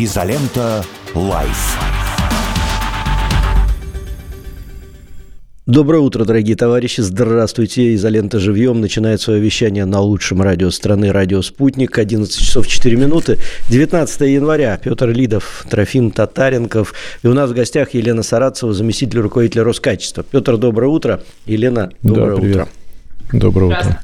Изолента. Live. Доброе утро, дорогие товарищи. Здравствуйте. Изолента живьем начинает свое вещание на лучшем радио страны «Радио Спутник». 11 часов 4 минуты. 19 января. Петр Лидов, Трофим Татаренков. И у нас в гостях Елена Сарацева, заместитель руководителя Роскачества. Петр, доброе утро. Елена, доброе да, утро. Доброе утро.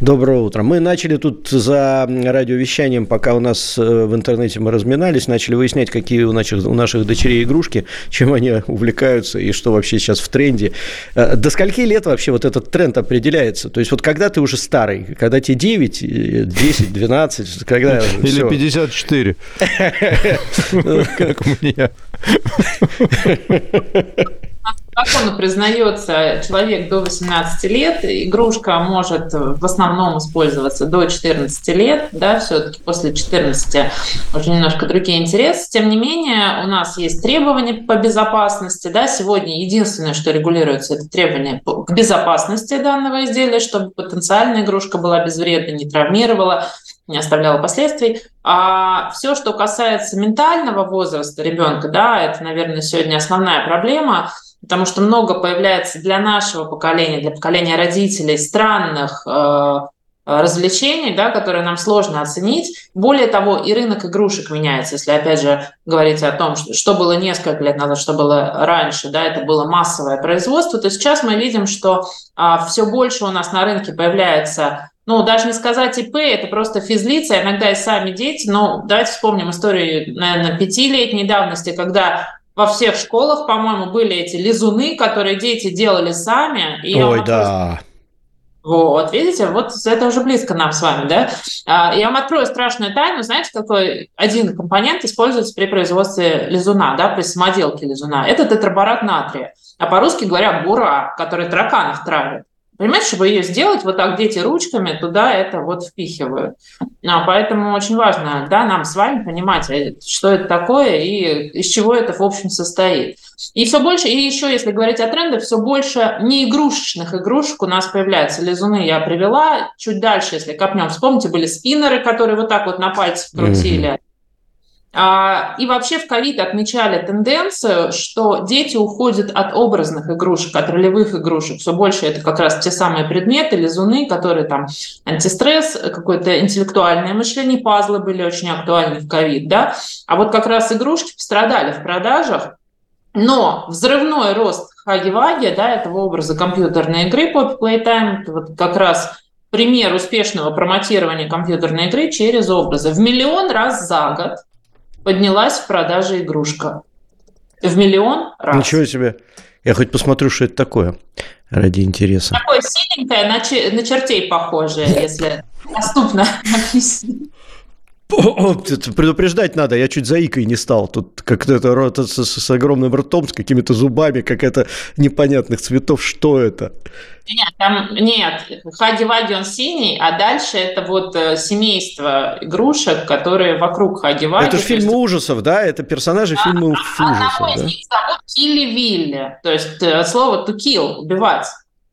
Доброе утро. Мы начали тут за радиовещанием, пока у нас э, в интернете мы разминались, начали выяснять, какие у наших, у наших дочерей игрушки, чем они увлекаются и что вообще сейчас в тренде. Э, до скольки лет вообще вот этот тренд определяется? То есть вот когда ты уже старый, когда тебе 9, 10, 12, когда Или все. 54, как мне закону признается человек до 18 лет, игрушка может в основном использоваться до 14 лет, да, все-таки после 14 уже немножко другие интересы. Тем не менее, у нас есть требования по безопасности, да, сегодня единственное, что регулируется, это требования к безопасности данного изделия, чтобы потенциальная игрушка была безвредна, не травмировала, не оставляла последствий. А все, что касается ментального возраста ребенка, да, это, наверное, сегодня основная проблема – потому что много появляется для нашего поколения, для поколения родителей странных э, развлечений, да, которые нам сложно оценить. Более того, и рынок игрушек меняется. Если, опять же, говорить о том, что, что было несколько лет назад, что было раньше, да, это было массовое производство, то сейчас мы видим, что а, все больше у нас на рынке появляется ну, даже не сказать ИП, это просто физлица, иногда и сами дети. Но давайте вспомним историю, наверное, пятилетней давности, когда во всех школах, по-моему, были эти лизуны, которые дети делали сами. И Ой, да. Вот, видите, вот это уже близко нам с вами, да? А, я вам открою страшную тайну. Знаете, какой один компонент используется при производстве лизуна, да, при самоделке лизуна? Это тетраборат натрия. А по-русски говоря, бура, который тараканов травит. Понимаете, чтобы ее сделать, вот так дети ручками туда это вот впихивают. А, поэтому очень важно, да, нам с вами понимать, э, что это такое и из чего это в общем состоит. И все больше, и еще, если говорить о трендах, все больше не игрушечных игрушек у нас появляются. Лизуны я привела. Чуть дальше, если копнем, вспомните, были спиннеры, которые вот так вот на пальцах крутили. Mm-hmm. А, и вообще в ковид отмечали тенденцию, что дети уходят от образных игрушек, от ролевых игрушек. Все больше это как раз те самые предметы, лизуны, которые там антистресс, какое-то интеллектуальное мышление, пазлы были очень актуальны в ковид, да. А вот как раз игрушки пострадали в продажах, но взрывной рост хаги-ваги, да, этого образа компьютерной игры Poppy Playtime, это вот как раз пример успешного промотирования компьютерной игры через образы. В миллион раз за год поднялась в продаже игрушка. В миллион раз. Ничего себе. Я хоть посмотрю, что это такое, ради интереса. Такое синенькое, на, на чертей похожее, если доступно объяснить. Предупреждать надо, я чуть заикой не стал. Тут как-то рот с, с огромным ртом, с какими-то зубами, как это непонятных цветов. Что это? Нет, там нет. Хаги-Ваги он синий, а дальше это вот э, семейство игрушек, которые вокруг Хаги-Ваги. Это же фильмы есть... ужасов, да? Это персонажи а, фильмов а, ужасов, да? из них зовут Килли-Вилли. То есть э, слово to kill, убивать.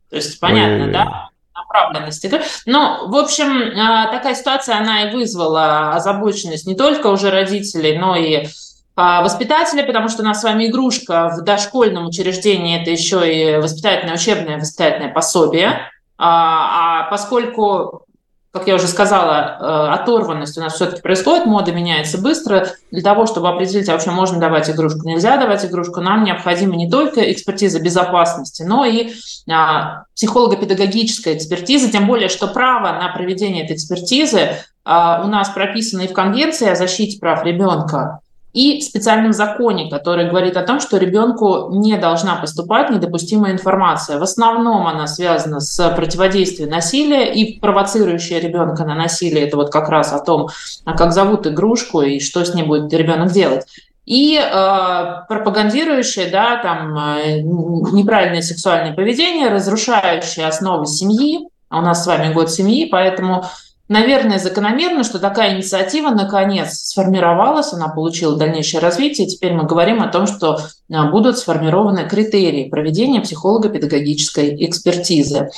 То есть понятно, Ой-ой-ой. да? Направленности. Ну, в общем, а, такая ситуация, она и вызвала озабоченность не только уже родителей, но и а, воспитателя, потому что у нас с вами игрушка в дошкольном учреждении, это еще и воспитательное учебное воспитательное пособие. А, а поскольку как я уже сказала, э, оторванность у нас все-таки происходит, мода меняется быстро. Для того, чтобы определить, а вообще можно давать игрушку, нельзя давать игрушку, нам необходима не только экспертиза безопасности, но и а, психолого-педагогическая экспертиза, тем более, что право на проведение этой экспертизы а, у нас прописано и в Конвенции о защите прав ребенка, и в специальном законе, который говорит о том, что ребенку не должна поступать недопустимая информация. В основном она связана с пропитиводействием насилия и провоцирующая ребенка на насилие. Это вот как раз о том, а как зовут игрушку и что с ней будет ребенок делать. И э, пропагандирующее, да, там, э, неправильное сексуальное поведение, разрушающее основы семьи. А у нас с вами год семьи, поэтому Наверное, закономерно, что такая инициатива наконец сформировалась, она получила дальнейшее развитие. теперь мы говорим о том, что а, будут сформированы критерии проведения психолого-педагогической экспертизы.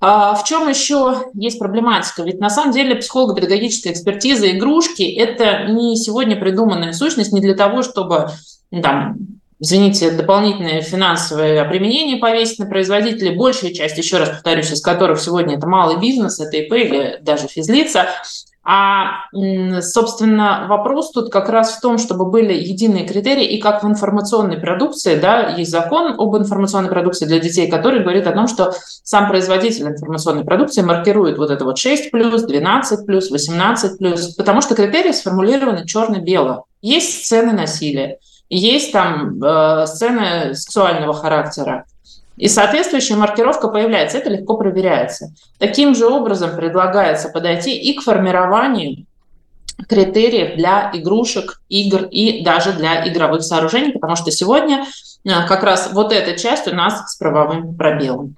А в чем еще есть проблематика? Ведь на самом деле психолого-педагогическая экспертиза игрушки – это не сегодня придуманная сущность не для того, чтобы там, извините, дополнительное финансовое обременение повесить на производителей, большая часть, еще раз повторюсь, из которых сегодня это малый бизнес, это ИП или даже физлица, а, собственно, вопрос тут как раз в том, чтобы были единые критерии, и как в информационной продукции, да, есть закон об информационной продукции для детей, который говорит о том, что сам производитель информационной продукции маркирует вот это вот 6+, 12+, 18+, потому что критерии сформулированы черно-бело. Есть сцены насилия, есть там э, сцены сексуального характера, и соответствующая маркировка появляется. Это легко проверяется. Таким же образом предлагается подойти и к формированию критериев для игрушек, игр и даже для игровых сооружений, потому что сегодня э, как раз вот эта часть у нас с правовым пробелом.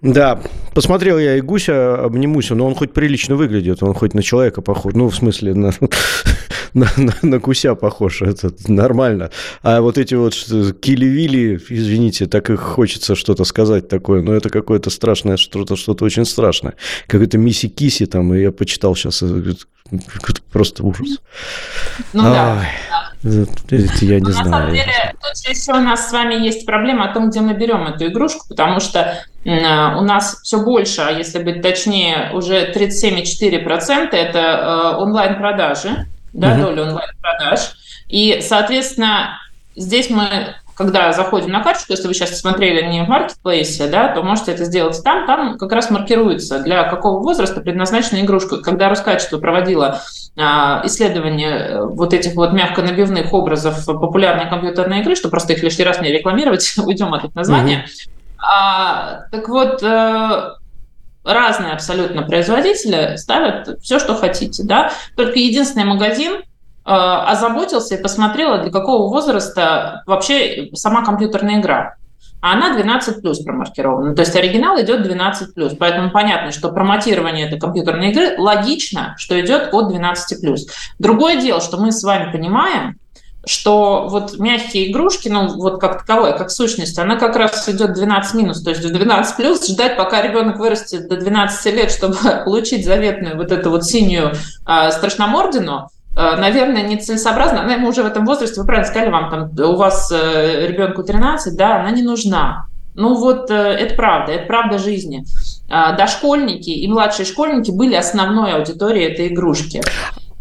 Да, посмотрел я и гуся, обнимуся, но он хоть прилично выглядит, он хоть на человека похож, ну, в смысле, на, на, на, на гуся похож, это нормально. А вот эти вот кили-вили, извините, так и хочется что-то сказать такое, но это какое-то страшное, что-то что очень страшное. Какой-то Мисси-Киси там, и я почитал сейчас, э, просто ужас. Ну Ай. да. Я не Но знаю. На самом деле, тут еще у нас с вами есть проблема о том, где мы берем эту игрушку, потому что у нас все больше, а если быть точнее, уже 37,4% это э, онлайн-продажи, да, угу. доля онлайн-продаж. И, соответственно, здесь мы когда заходим на карточку, если вы сейчас смотрели не в маркетплейсе, да, то можете это сделать там. Там как раз маркируется, для какого возраста предназначена игрушка. Когда Роскачество проводило а, исследование э, вот этих вот мягко набивных образов популярной компьютерной игры, что просто их лишний раз не рекламировать, уйдем от их названия. Mm-hmm. А, так вот, э, разные абсолютно производители ставят все, что хотите, да. Только единственный магазин, Э, озаботился и посмотрела, для какого возраста вообще сама компьютерная игра. А она 12 плюс промаркирована. То есть оригинал идет 12 плюс. Поэтому понятно, что промотирование этой компьютерной игры логично, что идет от 12 плюс. Другое дело, что мы с вами понимаем, что вот мягкие игрушки, ну вот как таковая, как сущность, она как раз идет 12 минус, то есть в 12 плюс ждать, пока ребенок вырастет до 12 лет, чтобы получить заветную вот эту вот синюю э, страшномордину, Э, наверное, нецелесообразно. Она ему уже в этом возрасте, вы правильно сказали, вам там, у вас э, ребенку 13, да, она не нужна. Ну вот э, это правда, это правда жизни. Дошкольники и младшие школьники были основной аудиторией этой игрушки.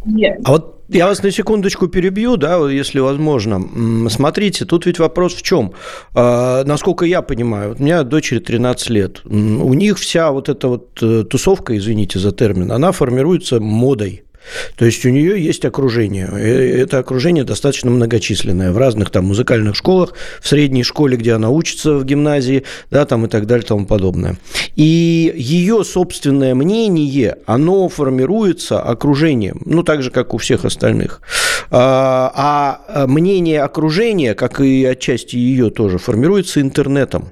Нет. А вот я вас на секундочку перебью, да, если возможно. Смотрите, тут ведь вопрос в чем? насколько я понимаю, у меня дочери 13 лет. У них вся вот эта вот тусовка, извините за термин, она формируется модой. То есть у нее есть окружение. Это окружение достаточно многочисленное в разных там музыкальных школах, в средней школе, где она учится в гимназии, да, там и так далее тому подобное. И ее собственное мнение, оно формируется окружением, ну, так же, как у всех остальных. А, а мнение окружения, как и отчасти ее тоже, формируется интернетом.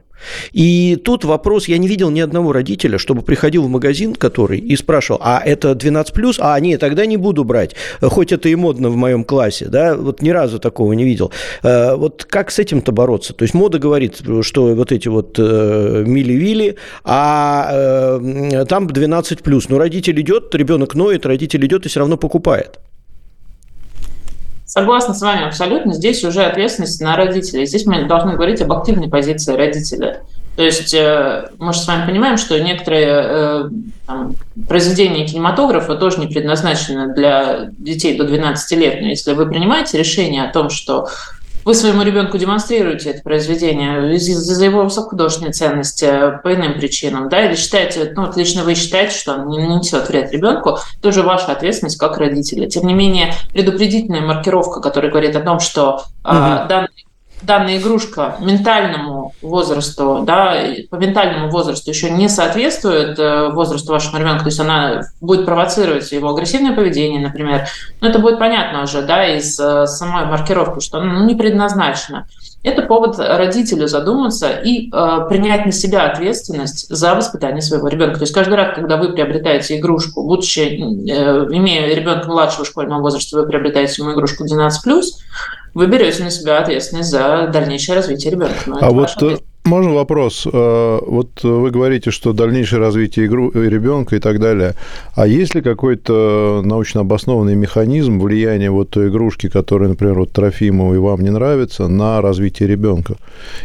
И тут вопрос, я не видел ни одного родителя, чтобы приходил в магазин, который, и спрашивал, а это 12 плюс? А, нет, тогда не буду брать, хоть это и модно в моем классе, да, вот ни разу такого не видел. Э, вот как с этим-то бороться? То есть мода говорит, что вот эти вот э, мили-вили, а э, там 12 плюс, но родитель идет, ребенок ноет, родитель идет и все равно покупает. Согласна с вами абсолютно. Здесь уже ответственность на родителей. Здесь мы должны говорить об активной позиции родителя. То есть э, мы же с вами понимаем, что некоторые э, там, произведения кинематографа тоже не предназначены для детей до 12 лет. Но если вы принимаете решение о том, что вы своему ребенку демонстрируете это произведение из-за его высокохудожественной ценности по иным причинам, да, или считаете, ну, вот лично вы считаете, что он не нанесет вред ребенку, тоже ваша ответственность как родителя. Тем не менее, предупредительная маркировка, которая говорит о том, что угу. а, данный данная игрушка ментальному возрасту, да, по ментальному возрасту еще не соответствует э, возрасту вашего ребенка, то есть она будет провоцировать его агрессивное поведение, например, но это будет понятно уже, да, из э, самой маркировки, что она ну, не предназначена. Это повод родителю задуматься и э, принять на себя ответственность за воспитание своего ребенка. То есть каждый раз, когда вы приобретаете игрушку, будучи, э, имея ребенка младшего школьного возраста, вы приобретаете ему игрушку 12+, вы берете на себя ответственность за дальнейшее развитие ребенка. Ну, а вот Можно вопрос? Э, вот вы говорите, что дальнейшее развитие игру, э, ребенка и так далее. А есть ли какой-то научно обоснованный механизм влияния вот той игрушки, которая, например, вот Трофимову и вам не нравится, на развитие ребенка?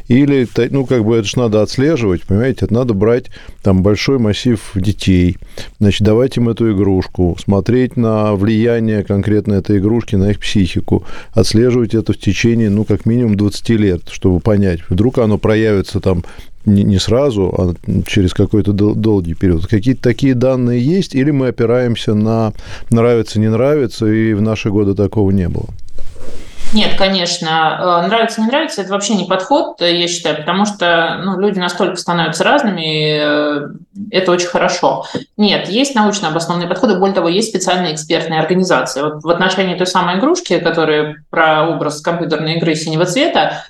Или, ну, как бы это же надо отслеживать, понимаете? Это надо брать там большой массив детей, значит, давать им эту игрушку, смотреть на влияние конкретно этой игрушки на их психику, отслеживать это в течение, ну, как минимум 20 лет, чтобы понять, вдруг оно проявится появится там не сразу, а через какой-то долгий период. Какие-то такие данные есть, или мы опираемся на нравится, не нравится, и в наши годы такого не было? Нет, конечно. Э, нравится, не нравится, это вообще не подход, я считаю, потому что ну, люди настолько становятся разными, э, это очень хорошо. Нет, есть научно обоснованные подходы, более того, есть специальные экспертные организации. Вот в отношении той самой игрушки, которая про образ компьютерной игры синего цвета,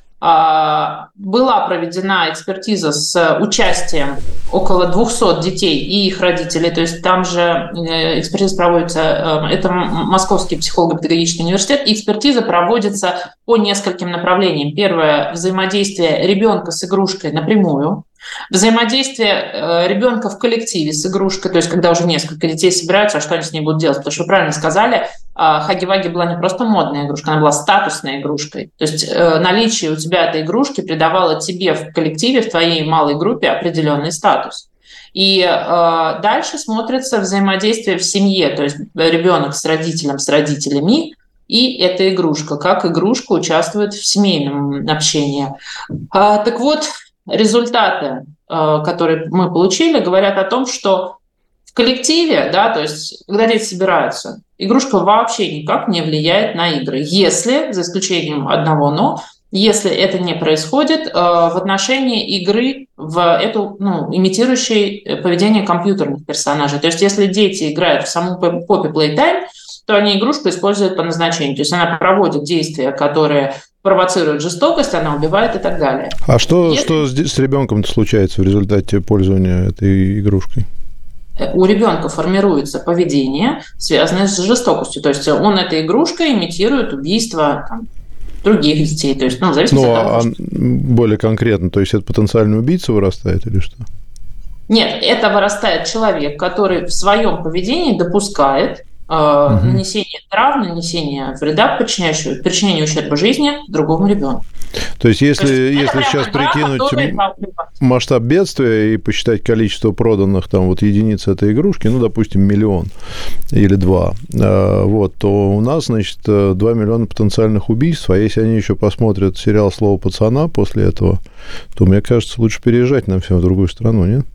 была проведена экспертиза с участием около 200 детей и их родителей. То есть там же э, экспертиза проводится, э, это Московский психолого-педагогический университет, и экспертиза проводится по нескольким направлениям. Первое – взаимодействие ребенка с игрушкой напрямую. Взаимодействие э, ребенка в коллективе с игрушкой, то есть когда уже несколько детей собираются, а что они с ней будут делать? Потому что вы правильно сказали, а, Хаги-Ваги была не просто модная игрушка, она была статусной игрушкой. То есть э, наличие у тебя этой игрушки придавало тебе в коллективе, в твоей малой группе определенный статус. И э, дальше смотрится взаимодействие в семье, то есть ребенок с родителем, с родителями, и эта игрушка, как игрушка участвует в семейном общении. А, так вот, результаты, э, которые мы получили, говорят о том, что в коллективе, да, то есть когда дети собираются, игрушка вообще никак не влияет на игры, если, за исключением одного «но», если это не происходит э, в отношении игры в эту, ну, имитирующей поведение компьютерных персонажей. То есть если дети играют в саму Poppy Playtime, то они игрушку используют по назначению. То есть она проводит действия, которые провоцирует жестокость, она убивает и так далее. А что, Если... что с, ребенком случается в результате пользования этой игрушкой? У ребенка формируется поведение, связанное с жестокостью. То есть он этой игрушкой имитирует убийство там, других детей. То есть, ну, зависит ну, от того, а что... более конкретно, то есть это потенциальный убийца вырастает или что? Нет, это вырастает человек, который в своем поведении допускает Uh-huh. нанесение травм, нанесение вреда, причиняющего, причинение ущерба жизни другому ребенку. То есть, если, То есть, если сейчас прикинуть масштаб бедствия и посчитать количество проданных там вот единиц этой игрушки, ну, допустим, миллион или два, а, вот, то у нас, значит, 2 миллиона потенциальных убийств, а если они еще посмотрят сериал «Слово пацана» после этого, то, мне кажется, лучше переезжать нам всем в другую страну, нет?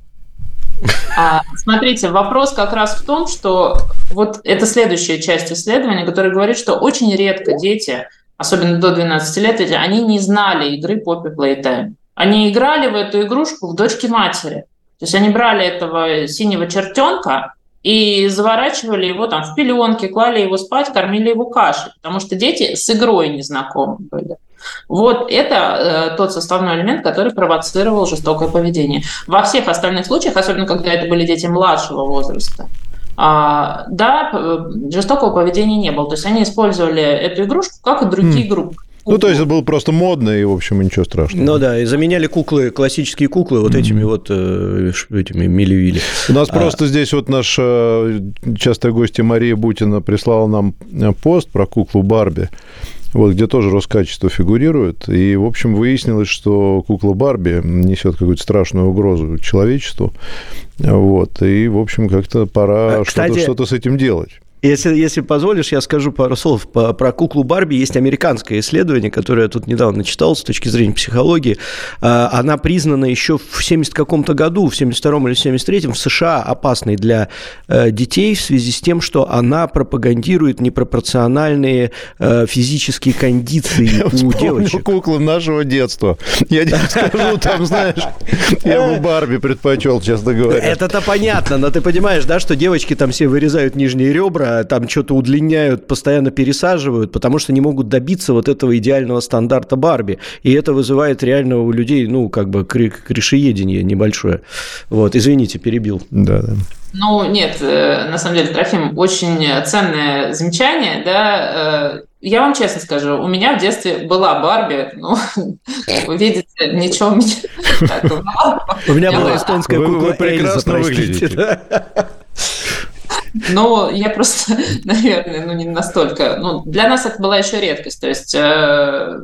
А, смотрите, вопрос как раз в том, что вот это следующая часть исследования, которая говорит, что очень редко дети, особенно до 12 лет, они не знали игры Poppy Playtime. Они играли в эту игрушку в дочке матери. То есть они брали этого синего чертенка и заворачивали его там в пеленки, клали его спать, кормили его кашей, потому что дети с игрой не знакомы были. Вот это э, тот составной элемент, который провоцировал жестокое поведение. Во всех остальных случаях, особенно когда это были дети младшего возраста, а, да, жестокого поведения не было. То есть они использовали эту игрушку, как и другие mm. группы. Ну, то есть это было просто модно, и, в общем, ничего страшного. Ну да, и заменяли куклы, классические куклы вот этими вот э, этими милли У нас а... просто здесь вот наша э, частая гостья Мария Бутина прислала нам э, пост про куклу Барби вот, где тоже Роскачество фигурирует. И, в общем, выяснилось, что кукла Барби несет какую-то страшную угрозу человечеству. Вот, и, в общем, как-то пора Кстати, что-то, что-то с этим делать. Если, если позволишь, я скажу пару слов по, про куклу Барби. Есть американское исследование, которое я тут недавно читал с точки зрения психологии. А, она признана еще в 70 каком-то году, в 72-м или 73-м в США опасной для э, детей в связи с тем, что она пропагандирует непропорциональные э, физические кондиции я у девочек. куклы нашего детства. Я не скажу, там, знаешь, я бы Барби предпочел, честно говоря. Это-то понятно, но ты понимаешь, да, что девочки там все вырезают нижние ребра, там что-то удлиняют, постоянно пересаживают, потому что не могут добиться вот этого идеального стандарта Барби. И это вызывает реально у людей, ну, как бы, крышеедение небольшое. Вот, извините, перебил. Да, да. Ну, нет, э, на самом деле, Трофим, очень ценное замечание, да. Э, я вам честно скажу, у меня в детстве была Барби, ну, вы видите, ничего У меня была эстонская кукла прекрасно выглядите. Но я просто, наверное, ну не настолько. Ну, для нас это была еще редкость. То есть э,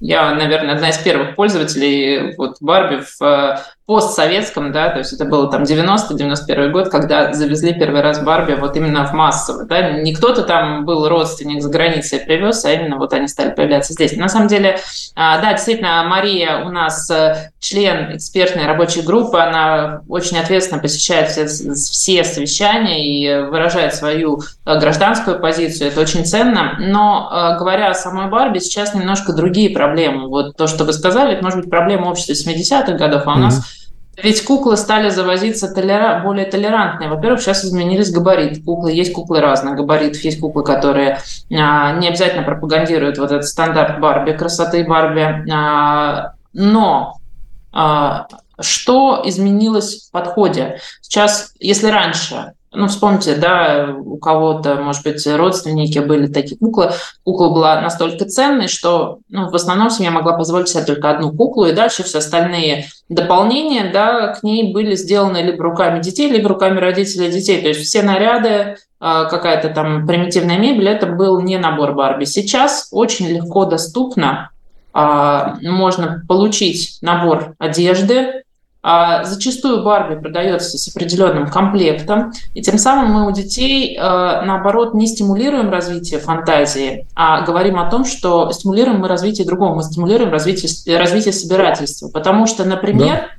я, наверное, одна из первых пользователей вот Барби в постсоветском, да, то есть это было там 90-91 год, когда завезли первый раз Барби вот именно в массово, да, не кто-то там был родственник за границей привез, а именно вот они стали появляться здесь. На самом деле, а, да, действительно, Мария у нас э, член экспертной рабочей группы, она очень ответственно посещает все, все совещания и выражает свою э, гражданскую позицию, это очень ценно, но э, говоря о самой Барби, сейчас немножко другие проблемы. Вот то, что вы сказали, это может быть проблема общества 70-х годов, а у нас ведь куклы стали завозиться толера... более толерантные. Во-первых, сейчас изменились габариты. Куклы есть куклы разных габаритов. Есть куклы, которые а, не обязательно пропагандируют вот этот стандарт Барби, красоты Барби. А, но а, что изменилось в подходе? Сейчас, если раньше ну, вспомните, да, у кого-то, может быть, родственники были такие куклы. Кукла была настолько ценной, что ну, в основном семья могла позволить себе только одну куклу, и дальше все остальные дополнения да, к ней были сделаны либо руками детей, либо руками родителей детей. То есть все наряды, а, какая-то там примитивная мебель, это был не набор Барби. Сейчас очень легко доступно а, можно получить набор одежды, зачастую Барби продается с определенным комплектом, и тем самым мы у детей, а, наоборот, не стимулируем развитие фантазии, а говорим о том, что стимулируем мы развитие другого, мы стимулируем развитие, развитие собирательства. Потому что, например, да а,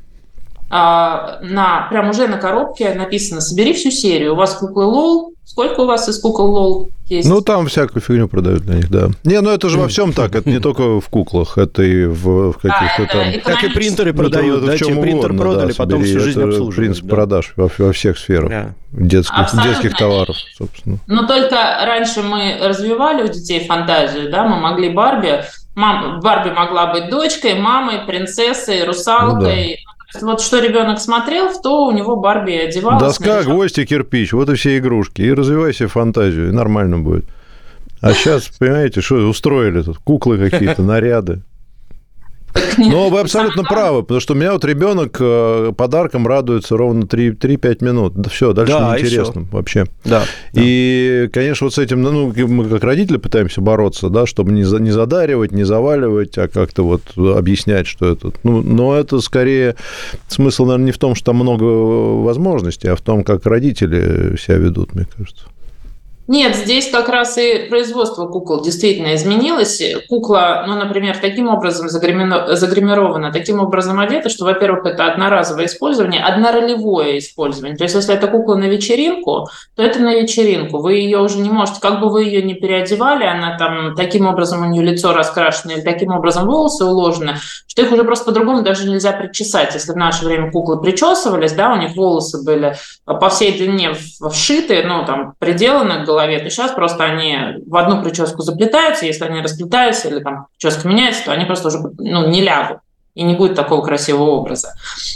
на, прям уже на коробке написано «Собери всю серию». У вас куклы Лол. Сколько у вас из кукол Лол есть? Ну, там всякую фигню продают для них, да. Не, ну это же во всем так. Это не только в куклах, это и в, в каких-то а, там... Как и принтеры продают, это, да? Чем принтер угодно, продали, да, потом всю жизнь обслуживают. принцип да. продаж во, во всех сферах. Да. Детских, детских товаров, собственно. Но только раньше мы развивали у детей фантазию, да, мы могли Барби... Мам, Барби могла быть дочкой, мамой, принцессой, русалкой, ну, да вот что ребенок смотрел, в то у него Барби одевалась. Доска, наряжалась. гвоздь и кирпич, вот и все игрушки. И развивай себе фантазию, и нормально будет. А сейчас, понимаете, что устроили тут? Куклы какие-то, наряды. Но вы абсолютно правы, потому что у меня вот ребенок э, подарком радуется ровно 3-5 минут. Все, дальше да, неинтересно вообще. Да, и, да. конечно, вот с этим, ну, мы как родители пытаемся бороться, да, чтобы не, не задаривать, не заваливать, а как-то вот объяснять, что это. Ну, но это скорее смысл, наверное, не в том, что там много возможностей, а в том, как родители себя ведут, мне кажется. Нет, здесь как раз и производство кукол действительно изменилось. Кукла, ну, например, таким образом загримирована, таким образом одета, что, во-первых, это одноразовое использование, одноролевое использование. То есть, если это кукла на вечеринку, то это на вечеринку. Вы ее уже не можете, как бы вы ее не переодевали, она там таким образом у нее лицо раскрашено или таким образом волосы уложены, что их уже просто по-другому даже нельзя причесать. Если в наше время куклы причесывались, да, у них волосы были по всей длине вшиты, ну, там, приделаны к голове, то сейчас просто они в одну прическу заплетаются, если они расплетаются или там прическа меняется, то они просто уже ну, не лягут и не будет такого красивого образа.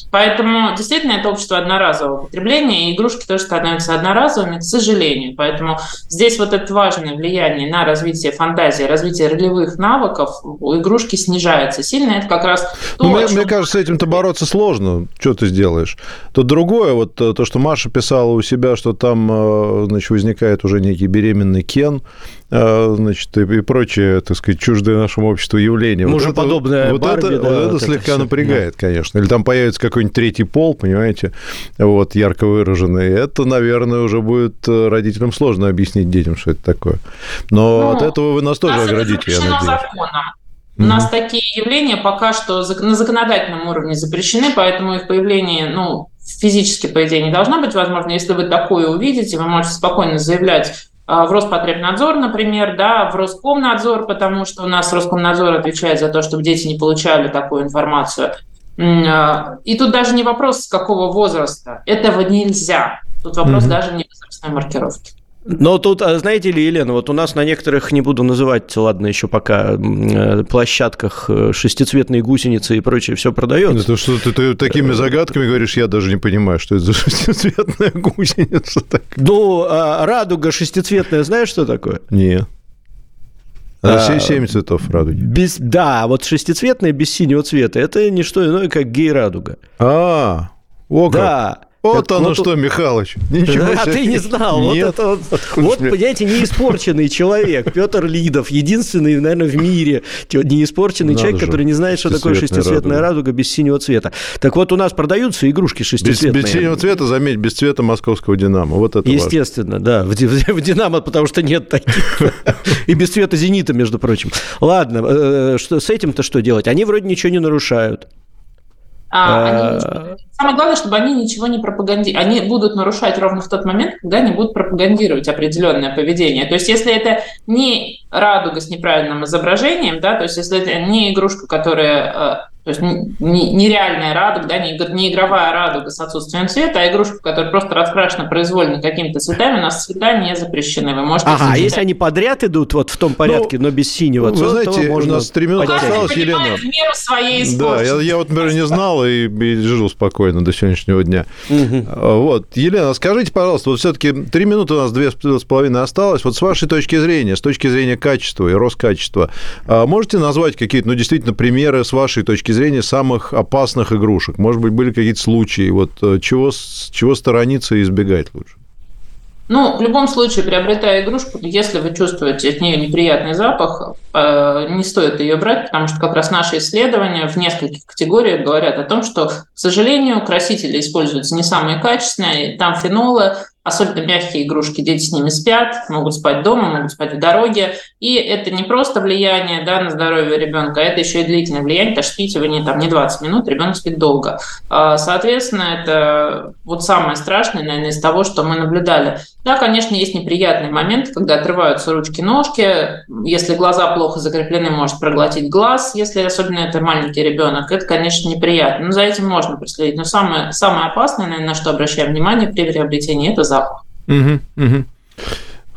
Поэтому действительно это общество одноразового потребления, и игрушки тоже становятся одноразовыми, к сожалению. Поэтому здесь вот это важное влияние на развитие фантазии, развитие ролевых навыков у игрушки снижается сильно. Это как раз то, ну, мне, чем... мне кажется, с этим-то бороться сложно. Что ты сделаешь? То другое, вот э, то, что Маша писала у себя, что там э, значит, возникает уже некий беременный Кен, значит, и, прочее, так сказать, чуждое нашему обществу явление. вот это, подобное вот Барби, это, да, вот это слегка все. напрягает, да. конечно. Или там появится какой-нибудь третий пол, понимаете, вот, ярко выраженный. Это, наверное, уже будет э, родителям сложно объяснить детям, что это такое. Но ну, от этого вы нас тоже оградите, я надеюсь. Законом. У нас такие явления пока что на законодательном уровне запрещены, поэтому их появление, ну, физически, по идее, не должно быть возможно. Если вы такое увидите, вы можете спокойно заявлять а, в Роспотребнадзор, например, да, в Роскомнадзор, потому что у нас Роскомнадзор отвечает за то, чтобы дети не получали такую информацию. А, и тут даже не вопрос, с какого возраста. Этого нельзя. Тут вопрос mm-hmm. даже не возрастной маркировки. Но тут, а, знаете ли, Елена, вот у нас на некоторых, не буду называть, ладно, еще пока, э, площадках э, шестицветные гусеницы и прочее все продается. Это что ты, ты такими загадками говоришь, я даже не понимаю, что это за шестицветная гусеница. Ну, а радуга шестицветная, знаешь, что такое? Нет. А, все семь цветов радуги. Без, да, вот шестицветная без синего цвета, это не что иное, как гей-радуга. А, о как. Да, вот как, оно вот, что, Михалыч. Ничего а себе. ты не знал. Нет. Вот, это вот, вот понимаете, неиспорченный человек. Петр Лидов, единственный, наверное, в мире неиспорченный Надо человек, же. который не знает, что такое шестицветная радуга. радуга без синего цвета. Так вот, у нас продаются игрушки шестицветные. Без, без синего цвета, заметь, без цвета московского «Динамо». Вот это Естественно, важно. да. В, в, в «Динамо», потому что нет таких. И без цвета «Зенита», между прочим. Ладно, э, что, с этим-то что делать? Они вроде ничего не нарушают. А, они, самое главное, чтобы они ничего не пропагандируют. Они будут нарушать ровно в тот момент, когда они будут пропагандировать определенное поведение. То есть, если это не радуга с неправильным изображением, да, то есть, если это не игрушка, которая э, то есть нереальная радуга, да, не, не игровая радуга с отсутствием цвета, а игрушка, которая просто раскрашена произвольно какими-то цветами, у нас цвета не запрещены. Вы можете ага, а если они подряд идут вот в том порядке, ну, но без синего, ну, Вы знаете, у нас три минуты осталось, Елена. В меру своей да, я, я вот, например, не знал и, и жил спокойно до сегодняшнего дня. Угу. Вот, Елена, скажите, пожалуйста, вот все-таки три минуты у нас две с половиной осталось. Вот с вашей точки зрения, с точки зрения качества и Роскачества, а можете назвать какие-то, ну, действительно, примеры с вашей точки зрения самых опасных игрушек? Может быть, были какие-то случаи? Вот э, чего, чего сторониться и избегать лучше? Ну, в любом случае, приобретая игрушку, если вы чувствуете от нее неприятный запах, э, не стоит ее брать, потому что как раз наши исследования в нескольких категориях говорят о том, что, к сожалению, красители используются не самые качественные, там фенолы, особенно мягкие игрушки, дети с ними спят, могут спать дома, могут спать в дороге. И это не просто влияние да, на здоровье ребенка, а это еще и длительное влияние, потому что спите вы не, там, не 20 минут, ребенок спит долго. А, соответственно, это вот самое страшное, наверное, из того, что мы наблюдали. Да, конечно, есть неприятный момент, когда отрываются ручки-ножки, если глаза плохо закреплены, может проглотить глаз, если особенно это маленький ребенок, это, конечно, неприятно. Но за этим можно проследить. Но самое, самое опасное, наверное, на что обращаем внимание при приобретении, это запах. Угу, угу.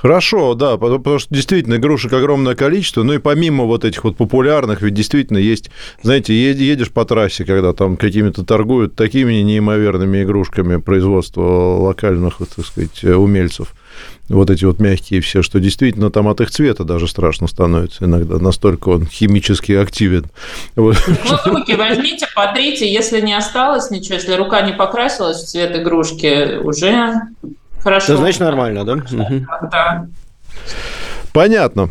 Хорошо, да, потому, потому что действительно игрушек огромное количество, ну и помимо вот этих вот популярных, ведь действительно есть, знаете, едешь по трассе, когда там какими-то торгуют такими неимоверными игрушками производства локальных, вот, так сказать, умельцев, вот эти вот мягкие все, что действительно там от их цвета даже страшно становится иногда, настолько он химически активен. Вот. Ну, руки возьмите, потрите, если не осталось ничего, если рука не покрасилась в цвет игрушки, уже Хорошо. Это значит нормально, да? Да. Понятно.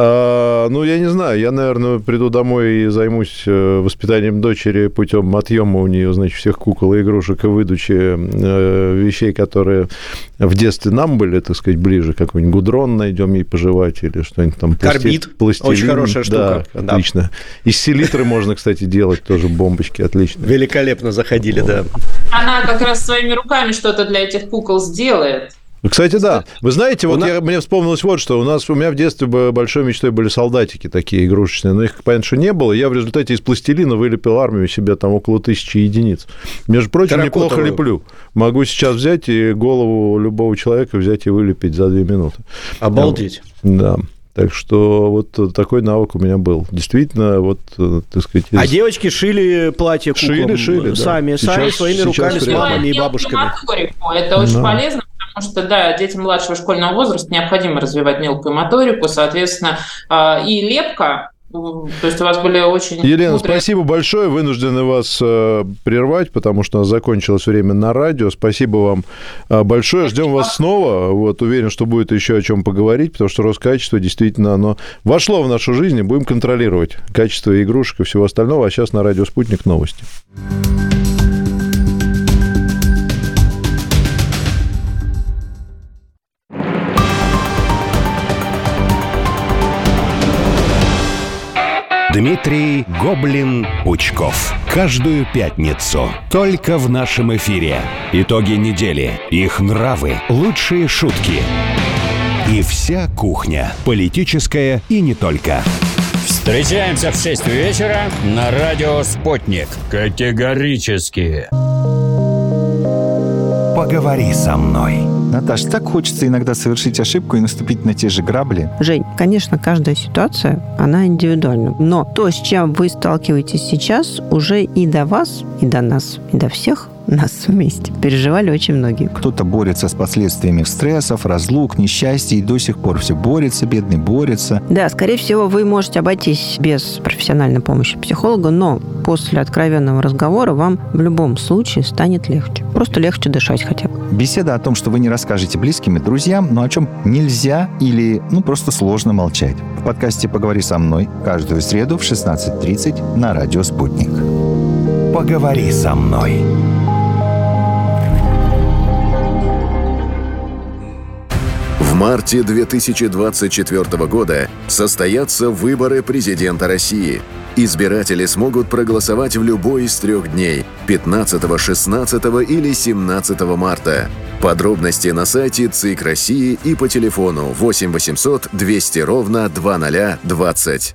А, ну, я не знаю, я, наверное, приду домой и займусь э, воспитанием дочери путем отъема у нее, значит, всех кукол и игрушек и выдачи э, вещей, которые в детстве нам были, так сказать, ближе. Какой-нибудь гудрон найдем ей пожевать или что-нибудь там. Карбид. Пластилин. Очень хорошая штука. Да, отлично. Из селитры можно, кстати, делать тоже бомбочки. Отлично. Великолепно заходили, да. Она как раз своими руками что-то для этих кукол сделает. Кстати, да. Вы знаете, вот нас... я, мне вспомнилось вот что. У нас у меня в детстве большой мечтой были солдатики такие игрушечные, но их, понятно, что не было. Я в результате из пластилина вылепил армию себе там около тысячи единиц. Между прочим, неплохо леплю. Могу сейчас взять и голову любого человека взять и вылепить за две минуты. Обалдеть. Да. Так что вот такой навык у меня был. Действительно, вот, так сказать... Из... А девочки шили платья куклам шили, шили, сами, да. сами своими руками, с мамами и бабушками. Это очень да. полезно, потому что, да, детям младшего школьного возраста необходимо развивать мелкую моторику, соответственно, а, и лепка то есть у вас были очень... Елена, мудрые... спасибо большое. Вынуждены вас э, прервать, потому что у нас закончилось время на радио. Спасибо вам э, большое. Ждем вас снова. Вот, уверен, что будет еще о чем поговорить, потому что Роскачество действительно оно вошло в нашу жизнь, и будем контролировать качество игрушек и всего остального. А сейчас на радио «Спутник» новости. Дмитрий Гоблин-Пучков. Каждую пятницу. Только в нашем эфире. Итоги недели. Их нравы. Лучшие шутки. И вся кухня. Политическая и не только. Встречаемся в 6 вечера на радио «Спутник». Категорически. Поговори со мной. Наташ, так хочется иногда совершить ошибку и наступить на те же грабли. Жень, конечно, каждая ситуация, она индивидуальна. Но то, с чем вы сталкиваетесь сейчас, уже и до вас, и до нас, и до всех нас вместе. Переживали очень многие. Кто-то борется с последствиями стрессов, разлук, несчастья и до сих пор все борется, бедный борется. Да, скорее всего, вы можете обойтись без профессиональной помощи психолога, но после откровенного разговора вам в любом случае станет легче. Просто легче дышать хотя бы. Беседа о том, что вы не расскажете близким и друзьям, но о чем нельзя или ну просто сложно молчать. В подкасте «Поговори со мной» каждую среду в 16.30 на радио «Спутник». Поговори со мной. Марте 2024 года состоятся выборы президента России. Избиратели смогут проголосовать в любой из трех дней – 15, 16 или 17 марта. Подробности на сайте ЦИК России и по телефону 8 800 200 ровно 2020.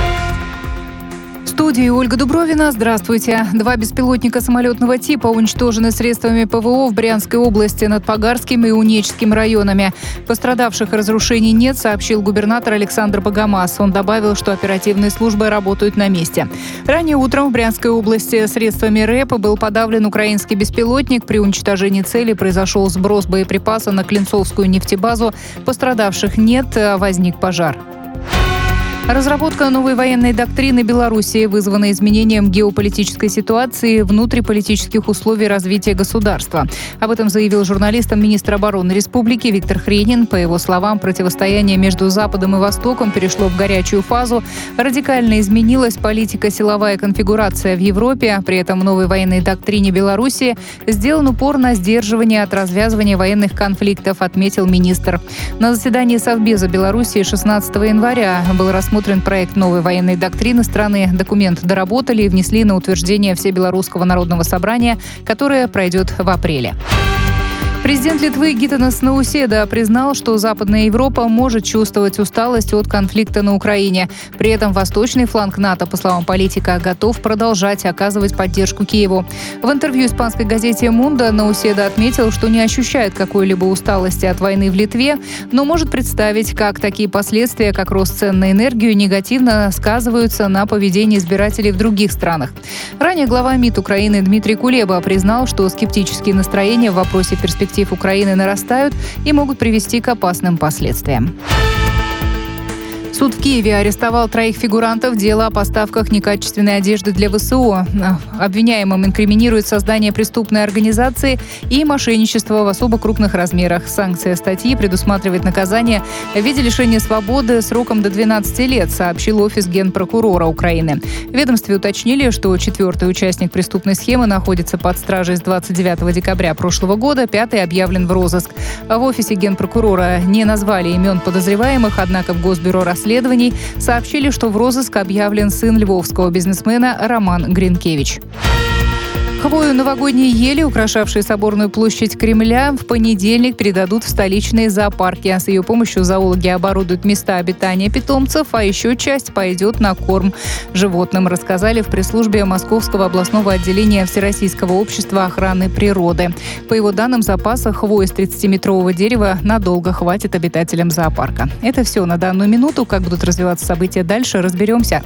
Студии Ольга Дубровина. Здравствуйте. Два беспилотника самолетного типа уничтожены средствами ПВО в Брянской области над Погарским и Унечским районами. Пострадавших разрушений нет, сообщил губернатор Александр Богомаз. Он добавил, что оперативные службы работают на месте. Ранее утром в Брянской области средствами РЭП был подавлен украинский беспилотник. При уничтожении цели произошел сброс боеприпаса на Клинцовскую нефтебазу. Пострадавших нет, а возник пожар. Разработка новой военной доктрины Белоруссии вызвана изменением геополитической ситуации и внутриполитических условий развития государства. Об этом заявил журналистам министр обороны республики Виктор Хренин. По его словам, противостояние между Западом и Востоком перешло в горячую фазу. Радикально изменилась политика силовая конфигурация в Европе. При этом в новой военной доктрине Белоруссии сделан упор на сдерживание от развязывания военных конфликтов, отметил министр. На заседании Совбеза Белоруссии 16 января был рассмотрен проект новой военной доктрины страны. Документ доработали и внесли на утверждение Всебелорусского народного собрания, которое пройдет в апреле. Президент Литвы Гитанас Науседа признал, что Западная Европа может чувствовать усталость от конфликта на Украине. При этом восточный фланг НАТО, по словам политика, готов продолжать оказывать поддержку Киеву. В интервью испанской газете «Мунда» Науседа отметил, что не ощущает какой-либо усталости от войны в Литве, но может представить, как такие последствия, как рост цен на энергию, негативно сказываются на поведении избирателей в других странах. Ранее глава МИД Украины Дмитрий Кулеба признал, что скептические настроения в вопросе перспектив Украины нарастают и могут привести к опасным последствиям. Суд в Киеве арестовал троих фигурантов дела о поставках некачественной одежды для ВСУ. Обвиняемым инкриминирует создание преступной организации и мошенничество в особо крупных размерах. Санкция статьи предусматривает наказание в виде лишения свободы сроком до 12 лет, сообщил офис генпрокурора Украины. В ведомстве уточнили, что четвертый участник преступной схемы находится под стражей с 29 декабря прошлого года, пятый объявлен в розыск. В офисе генпрокурора не назвали имен подозреваемых, однако в Госбюро расследований расследований сообщили, что в розыск объявлен сын львовского бизнесмена Роман Гринкевич. Хвою новогодней ели, украшавшие соборную площадь Кремля, в понедельник передадут в столичные зоопарки. С ее помощью зоологи оборудуют места обитания питомцев, а еще часть пойдет на корм животным, рассказали в пресс-службе Московского областного отделения Всероссийского общества охраны природы. По его данным, запаса хвои с 30-метрового дерева надолго хватит обитателям зоопарка. Это все на данную минуту. Как будут развиваться события дальше, разберемся.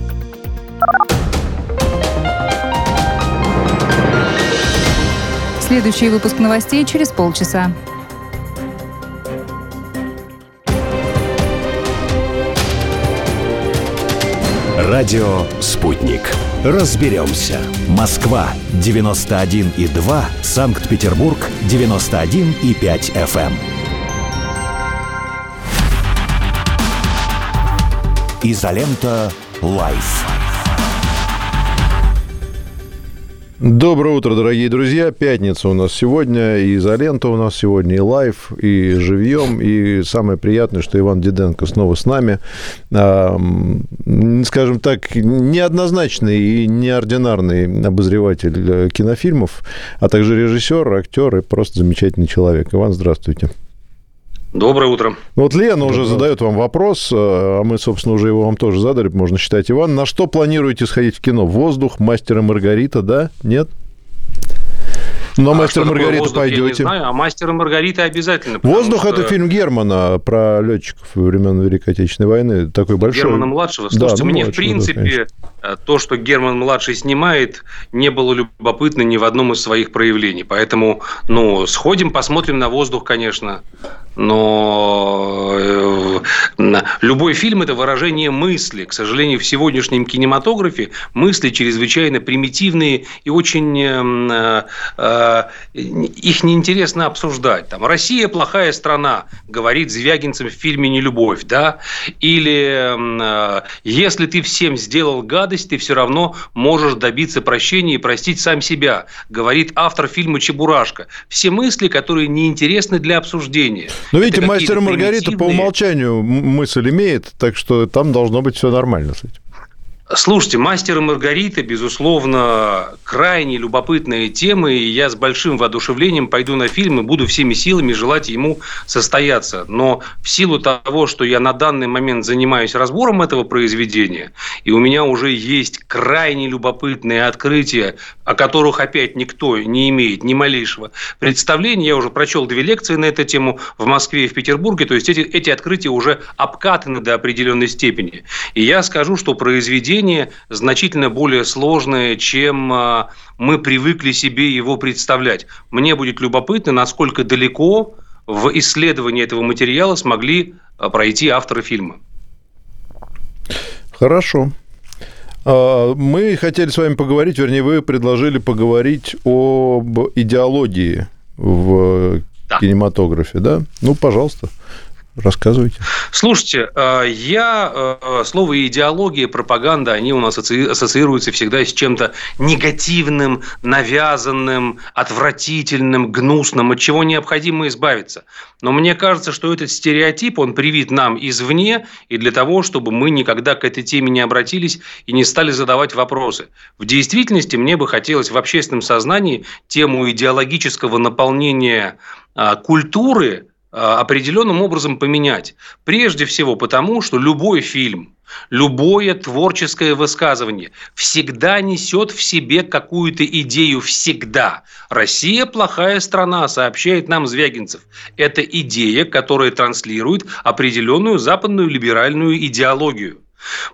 Следующий выпуск новостей через полчаса. Радио «Спутник». Разберемся. Москва, 91,2. Санкт-Петербург, 91,5 FM. Изолента. «Live». Доброе утро, дорогие друзья. Пятница у нас сегодня, и изолента у нас сегодня, и live, и живьем. И самое приятное, что Иван Диденко снова с нами. Скажем так, неоднозначный и неординарный обозреватель э, кинофильмов, а также режиссер, актер и просто замечательный человек. Иван, здравствуйте. Доброе утро. Вот Лена Доброе. уже задает вам вопрос, э, а мы, собственно, уже его вам тоже задали, можно считать, Иван. На что планируете сходить в кино? Воздух, мастера Маргарита, да? Нет? Но а мастер Маргарита пойдете. Я не знаю, а мастера Маргарита обязательно. Воздух что... это фильм Германа про летчиков времен Великой Отечественной войны. Такой большой. Германа младшего. Слушайте, да, ну, мне младшего, в принципе да, то, что Герман младший снимает, не было любопытно ни в одном из своих проявлений. Поэтому, ну, сходим, посмотрим на воздух, конечно. Но э, любой фильм – это выражение мысли. К сожалению, в сегодняшнем кинематографе мысли чрезвычайно примитивные и очень э, э, их неинтересно обсуждать. Там Россия плохая страна, говорит Звягинцев в фильме «Нелюбовь», да? Или если ты всем сделал гадость, ты все равно можешь добиться прощения и простить сам себя, говорит автор фильма «Чебурашка». Все мысли, которые неинтересны для обсуждения. Но видите, мастер Маргарита по умолчанию мысль имеет, так что там должно быть все нормально с этим. Слушайте, «Мастер и Маргарита», безусловно, крайне любопытная тема, и я с большим воодушевлением пойду на фильм и буду всеми силами желать ему состояться. Но в силу того, что я на данный момент занимаюсь разбором этого произведения, и у меня уже есть крайне любопытные открытия, о которых опять никто не имеет ни малейшего представления, я уже прочел две лекции на эту тему в Москве и в Петербурге, то есть эти, эти открытия уже обкатаны до определенной степени. И я скажу, что произведение поведение значительно более сложное, чем а, мы привыкли себе его представлять. Мне будет любопытно, насколько далеко в исследовании этого материала смогли а, пройти авторы фильма. Хорошо. А, мы хотели с вами поговорить, вернее, вы предложили поговорить об идеологии в да. кинематографе, да? Ну, пожалуйста. Рассказывайте. Слушайте, э, я э, слово идеология, пропаганда, они у нас ассоциируются всегда с чем-то негативным, навязанным, отвратительным, гнусным, от чего необходимо избавиться. Но мне кажется, что этот стереотип, он привит нам извне, и для того, чтобы мы никогда к этой теме не обратились и не стали задавать вопросы. В действительности мне бы хотелось в общественном сознании тему идеологического наполнения а, культуры определенным образом поменять. Прежде всего потому, что любой фильм, любое творческое высказывание всегда несет в себе какую-то идею, всегда. Россия плохая страна, сообщает нам Звягинцев. Это идея, которая транслирует определенную западную либеральную идеологию.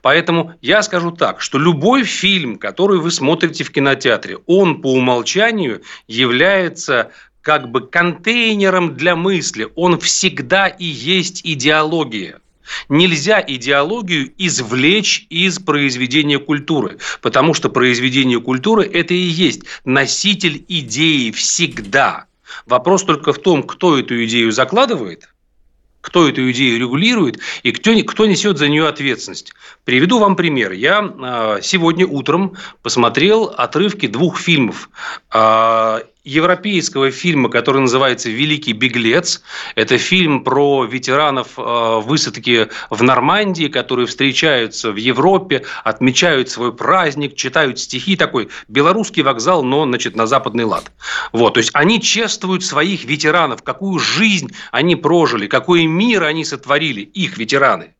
Поэтому я скажу так, что любой фильм, который вы смотрите в кинотеатре, он по умолчанию является как бы контейнером для мысли. Он всегда и есть идеология. Нельзя идеологию извлечь из произведения культуры, потому что произведение культуры – это и есть носитель идеи всегда. Вопрос только в том, кто эту идею закладывает, кто эту идею регулирует и кто, кто несет за нее ответственность. Приведу вам пример. Я а, сегодня утром посмотрел отрывки двух фильмов а, европейского фильма, который называется «Великий беглец». Это фильм про ветеранов э, высадки в Нормандии, которые встречаются в Европе, отмечают свой праздник, читают стихи. Такой белорусский вокзал, но значит, на западный лад. Вот, то есть они чествуют своих ветеранов, какую жизнь они прожили, какой мир они сотворили, их ветераны.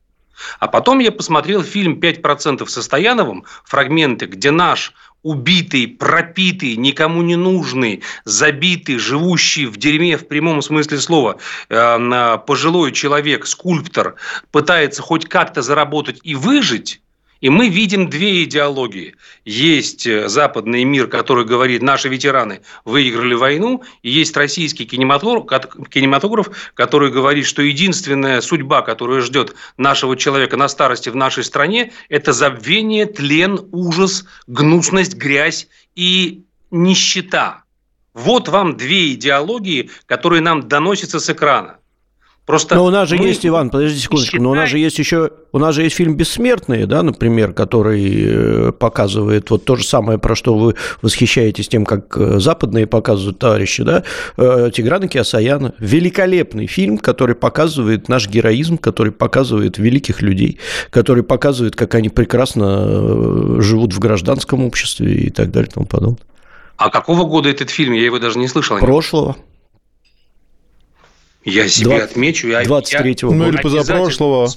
А потом я посмотрел фильм «5% со Стояновым», фрагменты, где наш убитый, пропитый, никому не нужный, забитый, живущий в дерьме в прямом смысле слова, э, пожилой человек, скульптор, пытается хоть как-то заработать и выжить, и мы видим две идеологии. Есть э, западный мир, который говорит, наши ветераны выиграли войну, и есть российский кинематограф, кинематограф, который говорит, что единственная судьба, которая ждет нашего человека на старости в нашей стране, это забвение, тлен, ужас, гнусность, грязь и нищета. Вот вам две идеологии, которые нам доносятся с экрана. Просто но у нас же мы... есть, Иван, подожди секундочку, считаем... но у нас же есть еще, у нас же есть фильм «Бессмертные», да, например, который э, показывает вот то же самое, про что вы восхищаетесь тем, как э, западные показывают товарищи, да, э, Тиграна Киасаяна. Великолепный фильм, который показывает наш героизм, который показывает великих людей, который показывает, как они прекрасно живут в гражданском обществе и так далее и тому подобное. А какого года этот фильм? Я его даже не слышал. Прошлого. Я себе 20, отмечу. Я, 23-го. Ну, или позапрошлого.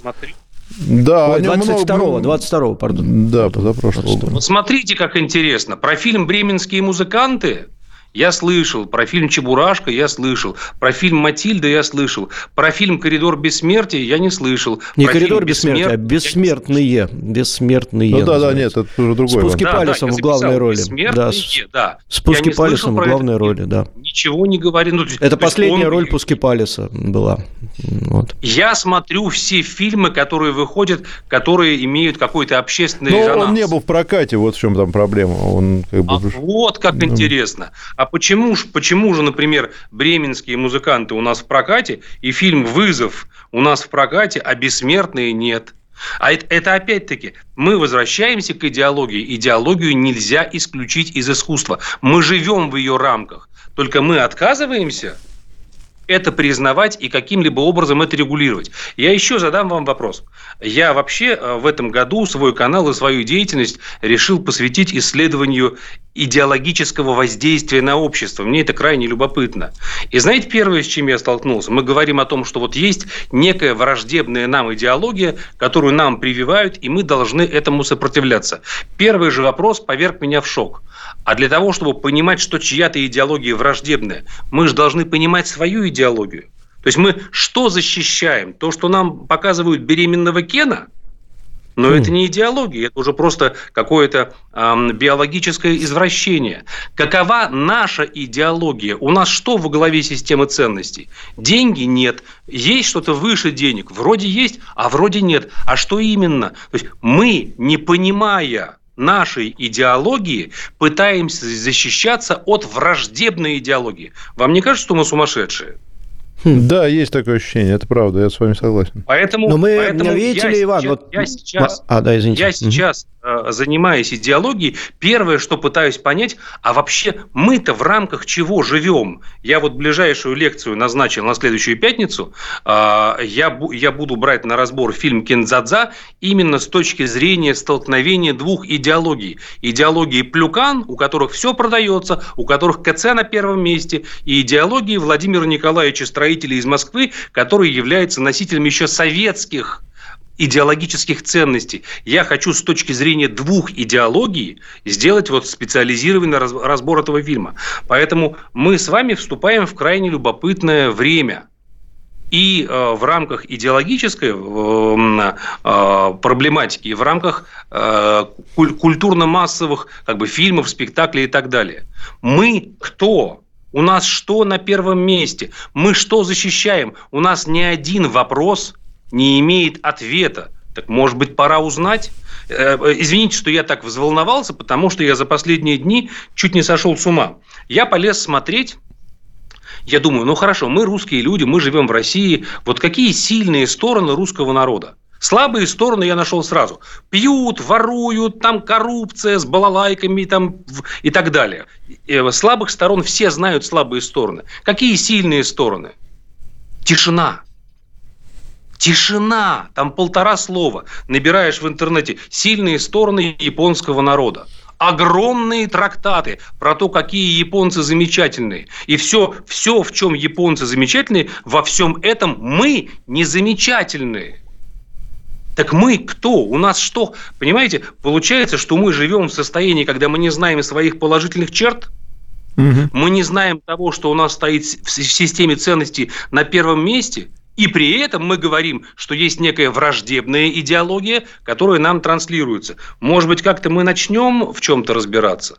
Да, Ой, 22-го, много... 22 пардон. Да, позапрошлого. Вот смотрите, как интересно. Про фильм «Бременские музыканты» Я слышал про фильм «Чебурашка», я слышал. Про фильм «Матильда» я слышал. Про фильм «Коридор бессмертия» я не слышал. Не про «Коридор бессмертия», а «Бессмертные». «Бессмертные». Ну да, да, нет, это уже другой. Спуски да, палецом да, в главной роли. Да, да. Спуски палецом в главной роли, да. Ничего не говори. Ну, это последняя он... роль Пуски Палеса была. Вот. Я смотрю все фильмы, которые выходят, которые имеют какой-то общественный Но резонанс. он не был в прокате, вот в чем там проблема. Он как бы... а вот как ну... интересно. А почему, почему же, например, бременские музыканты у нас в прокате, и фильм «Вызов» у нас в прокате, а «Бессмертные» нет? А это, это опять-таки, мы возвращаемся к идеологии. Идеологию нельзя исключить из искусства. Мы живем в ее рамках. Только мы отказываемся это признавать и каким-либо образом это регулировать. Я еще задам вам вопрос. Я вообще э, в этом году свой канал и свою деятельность решил посвятить исследованию идеологического воздействия на общество. Мне это крайне любопытно. И знаете, первое, с чем я столкнулся? Мы говорим о том, что вот есть некая враждебная нам идеология, которую нам прививают, и мы должны этому сопротивляться. Первый же вопрос поверг меня в шок. А для того, чтобы понимать, что чья-то идеология враждебная, мы же должны понимать свою идеологию. То есть мы что защищаем? То, что нам показывают беременного Кена? Но mm. это не идеология, это уже просто какое-то э, биологическое извращение. Какова наша идеология? У нас что во главе системы ценностей? Деньги нет. Есть что-то выше денег? Вроде есть, а вроде нет. А что именно? То есть мы, не понимая нашей идеологии пытаемся защищаться от враждебной идеологии. Вам не кажется, что мы сумасшедшие? Хм. Да, есть такое ощущение, это правда, я с вами согласен. Поэтому, Но мы, поэтому видите ли, Иван, вот... я сейчас, а, да, извините. я сейчас Э, занимаясь идеологией, первое, что пытаюсь понять, а вообще мы-то в рамках чего живем? Я вот ближайшую лекцию назначил на следующую пятницу. А, я, я буду брать на разбор фильм «Кензадза» именно с точки зрения столкновения двух идеологий. Идеологии Плюкан, у которых все продается, у которых КЦ на первом месте, и идеологии Владимира Николаевича, строителя из Москвы, который является носителем еще советских идеологических ценностей. Я хочу с точки зрения двух идеологий сделать вот специализированный разбор этого фильма. Поэтому мы с вами вступаем в крайне любопытное время. И э, в рамках идеологической э, э, проблематики, и в рамках э, куль- культурно-массовых как бы, фильмов, спектаклей и так далее. Мы кто? У нас что на первом месте? Мы что защищаем? У нас не один вопрос – не имеет ответа. Так, может быть, пора узнать? Э, извините, что я так взволновался, потому что я за последние дни чуть не сошел с ума. Я полез смотреть я думаю, ну хорошо, мы русские люди, мы живем в России. Вот какие сильные стороны русского народа? Слабые стороны я нашел сразу. Пьют, воруют, там коррупция с балалайками там, и так далее. Э, слабых сторон все знают слабые стороны. Какие сильные стороны? Тишина. Тишина, там полтора слова. Набираешь в интернете сильные стороны японского народа огромные трактаты про то, какие японцы замечательные. И все, все, в чем японцы замечательные, во всем этом мы не замечательные. Так мы кто? У нас что? Понимаете, получается, что мы живем в состоянии, когда мы не знаем своих положительных черт, угу. мы не знаем того, что у нас стоит в системе ценностей на первом месте – и при этом мы говорим, что есть некая враждебная идеология, которая нам транслируется. Может быть, как-то мы начнем в чем-то разбираться?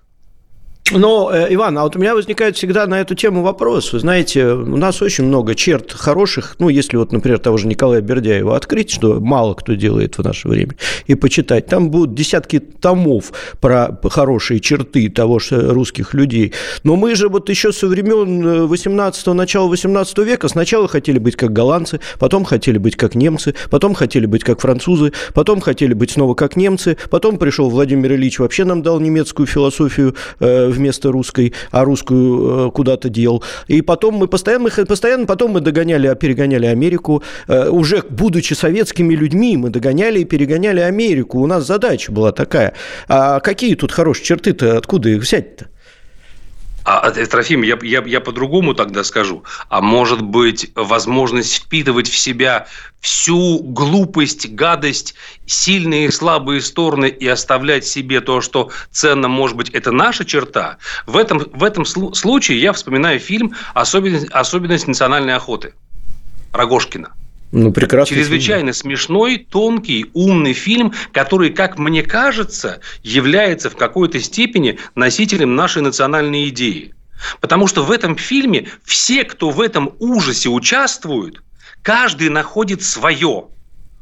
Но, э, Иван, а вот у меня возникает всегда на эту тему вопрос. Вы знаете, у нас очень много черт хороших. Ну, если вот, например, того же Николая Бердяева открыть, что мало кто делает в наше время, и почитать, там будут десятки томов про хорошие черты того же русских людей. Но мы же вот еще со времен 18 начала 18 века сначала хотели быть как голландцы, потом хотели быть как немцы, потом хотели быть как французы, потом хотели быть снова как немцы, потом пришел Владимир Ильич, вообще нам дал немецкую философию э, вместо русской, а русскую э, куда-то дел. И потом мы постоянно, постоянно потом мы догоняли, перегоняли Америку. Э, уже будучи советскими людьми, мы догоняли и перегоняли Америку. У нас задача была такая. А какие тут хорошие черты-то, откуда их взять-то? А, а, Трофим, я, я, я по-другому тогда скажу. А может быть, возможность впитывать в себя всю глупость, гадость, сильные и слабые стороны и оставлять себе то, что ценно, может быть, это наша черта. В этом, в этом случае я вспоминаю фильм «Особенность, особенность национальной охоты» Рогошкина. Ну, прекрасно. Чрезвычайно фильм. смешной, тонкий, умный фильм, который, как мне кажется, является в какой-то степени носителем нашей национальной идеи. Потому что в этом фильме все, кто в этом ужасе участвуют, каждый находит свое.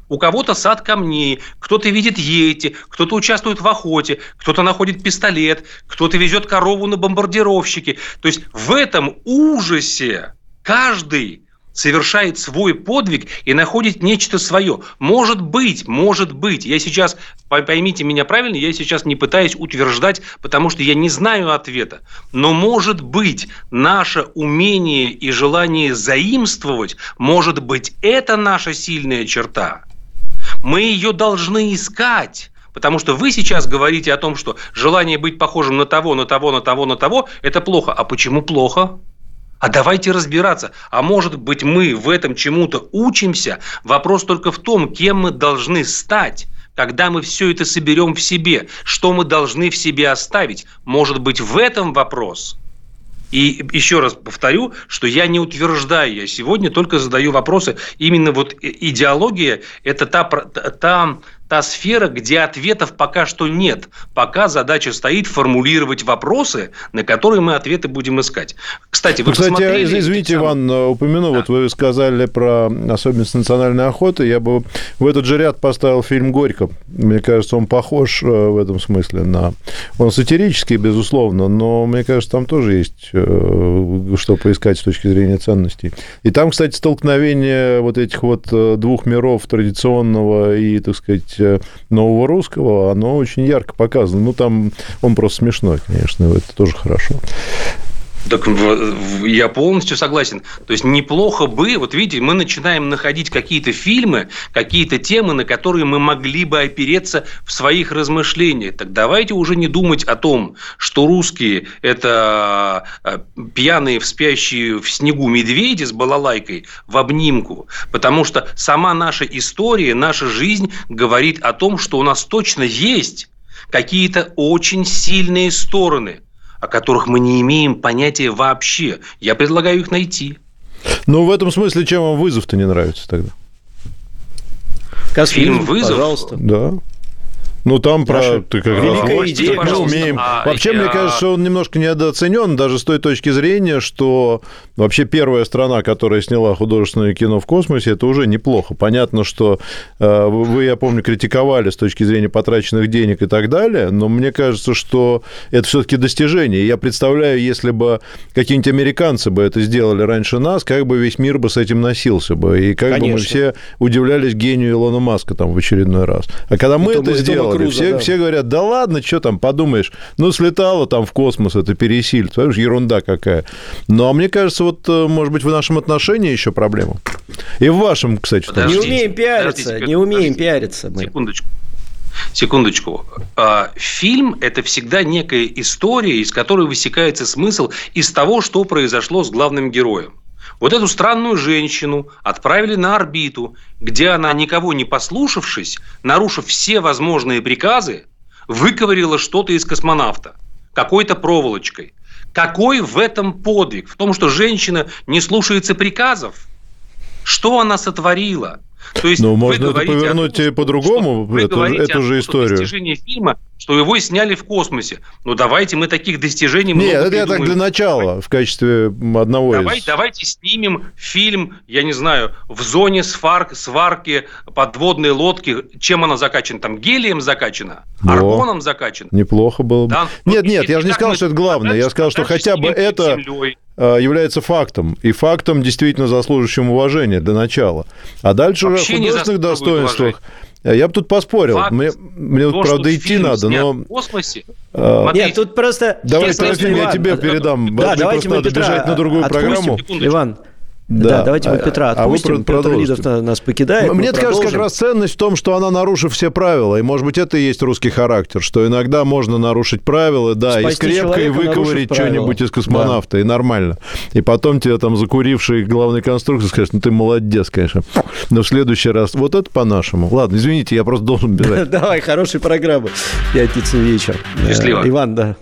У кого-то сад камней, кто-то видит ети, кто-то участвует в охоте, кто-то находит пистолет, кто-то везет корову на бомбардировщике. То есть в этом ужасе каждый совершает свой подвиг и находит нечто свое. Может быть, может быть, я сейчас, поймите меня правильно, я сейчас не пытаюсь утверждать, потому что я не знаю ответа, но может быть, наше умение и желание заимствовать, может быть, это наша сильная черта. Мы ее должны искать. Потому что вы сейчас говорите о том, что желание быть похожим на того, на того, на того, на того – это плохо. А почему плохо? А давайте разбираться. А может быть, мы в этом чему-то учимся? Вопрос только в том, кем мы должны стать когда мы все это соберем в себе, что мы должны в себе оставить. Может быть, в этом вопрос. И еще раз повторю, что я не утверждаю, я сегодня только задаю вопросы. Именно вот идеология – это та, та та сфера, где ответов пока что нет. Пока задача стоит формулировать вопросы, на которые мы ответы будем искать. Кстати, вы Кстати, посмотрели... извините, Иван, упомяну, да. вот вы сказали про особенность национальной охоты. Я бы в этот же ряд поставил фильм «Горько». Мне кажется, он похож э, в этом смысле на... Он сатирический, безусловно, но мне кажется, там тоже есть э, что поискать с точки зрения ценностей. И там, кстати, столкновение вот этих вот э, двух миров традиционного и, так сказать, нового русского, оно очень ярко показано. Ну, там он просто смешной, конечно, это тоже хорошо. Так я полностью согласен. То есть неплохо бы, вот видите, мы начинаем находить какие-то фильмы, какие-то темы, на которые мы могли бы опереться в своих размышлениях. Так давайте уже не думать о том, что русские – это э, пьяные, спящие в снегу медведи с балалайкой в обнимку. Потому что сама наша история, наша жизнь говорит о том, что у нас точно есть какие-то очень сильные стороны – о которых мы не имеем понятия вообще. Я предлагаю их найти. Ну, в этом смысле, чем вам вызов-то не нравится тогда? Фильм «Вызов»? Пожалуйста. Да. Ну, там про... Ты как раз идея, мы умеем. А, вообще, я... мне кажется, что он немножко недооценен, даже с той точки зрения, что вообще первая страна, которая сняла художественное кино в космосе, это уже неплохо. Понятно, что э, вы, я помню, критиковали с точки зрения потраченных денег и так далее, но мне кажется, что это все-таки достижение. Я представляю, если бы какие-нибудь американцы бы это сделали раньше нас, как бы весь мир бы с этим носился бы, и как Конечно. бы мы все удивлялись гению Илона Маска там в очередной раз. А когда мы это, это сделали, Круза, все, да. все говорят, да ладно, что там, подумаешь, ну, слетала там в космос, это пересиль, понимаешь, ерунда какая. Ну, а мне кажется, вот, э, может быть, в нашем отношении еще проблема. И в вашем, кстати. Не умеем пиариться, не умеем пиариться мы. Секундочку. Секундочку. А, фильм – это всегда некая история, из которой высекается смысл из того, что произошло с главным героем. Вот эту странную женщину отправили на орбиту, где она, никого не послушавшись, нарушив все возможные приказы, выковырила что-то из космонавта какой-то проволочкой. Какой в этом подвиг? В том, что женщина не слушается приказов? Что она сотворила? То есть ну, можно это повернуть том, по-другому, эту, эту же историю. достижение фильма, что его сняли в космосе. Ну, давайте мы таких достижений Нет, это я так для начала, в качестве одного давайте, из... Давайте снимем фильм, я не знаю, в зоне сварк, сварки подводной лодки. Чем она закачана? Там гелием закачана? Аргоном закачана? Неплохо было бы. Да? Нет, нет, я же не сказал, что это главное. Я сказал, что хотя бы это... Землей является фактом. И фактом действительно заслуживающим уважения для начала. А дальше Вообще уже о художественных достоинствах. Уважения. Я бы тут поспорил. Факт, мне, мне то, правда, идти надо, но... В космосе. А... Нет, тут просто... Давай, Трофим, я тебе передам. Да, давайте мы Петра бежать на другую программу. Иван, да, да давайте мы Петра отпустим. А вы Петр Лидов нас покидает. Мне кажется, как раз ценность в том, что она, нарушив все правила, и, может быть, это и есть русский характер, что иногда можно нарушить правила, да, Спасти и скрепко, и выковырить что-нибудь из космонавта, да. и нормально. И потом тебе там закуривший главный конструктор скажет, ну ты молодец, конечно. Но в следующий раз, вот это по-нашему. Ладно, извините, я просто должен бежать. Давай, хорошей программы. Пятница вечер. Счастливо. Иван, да.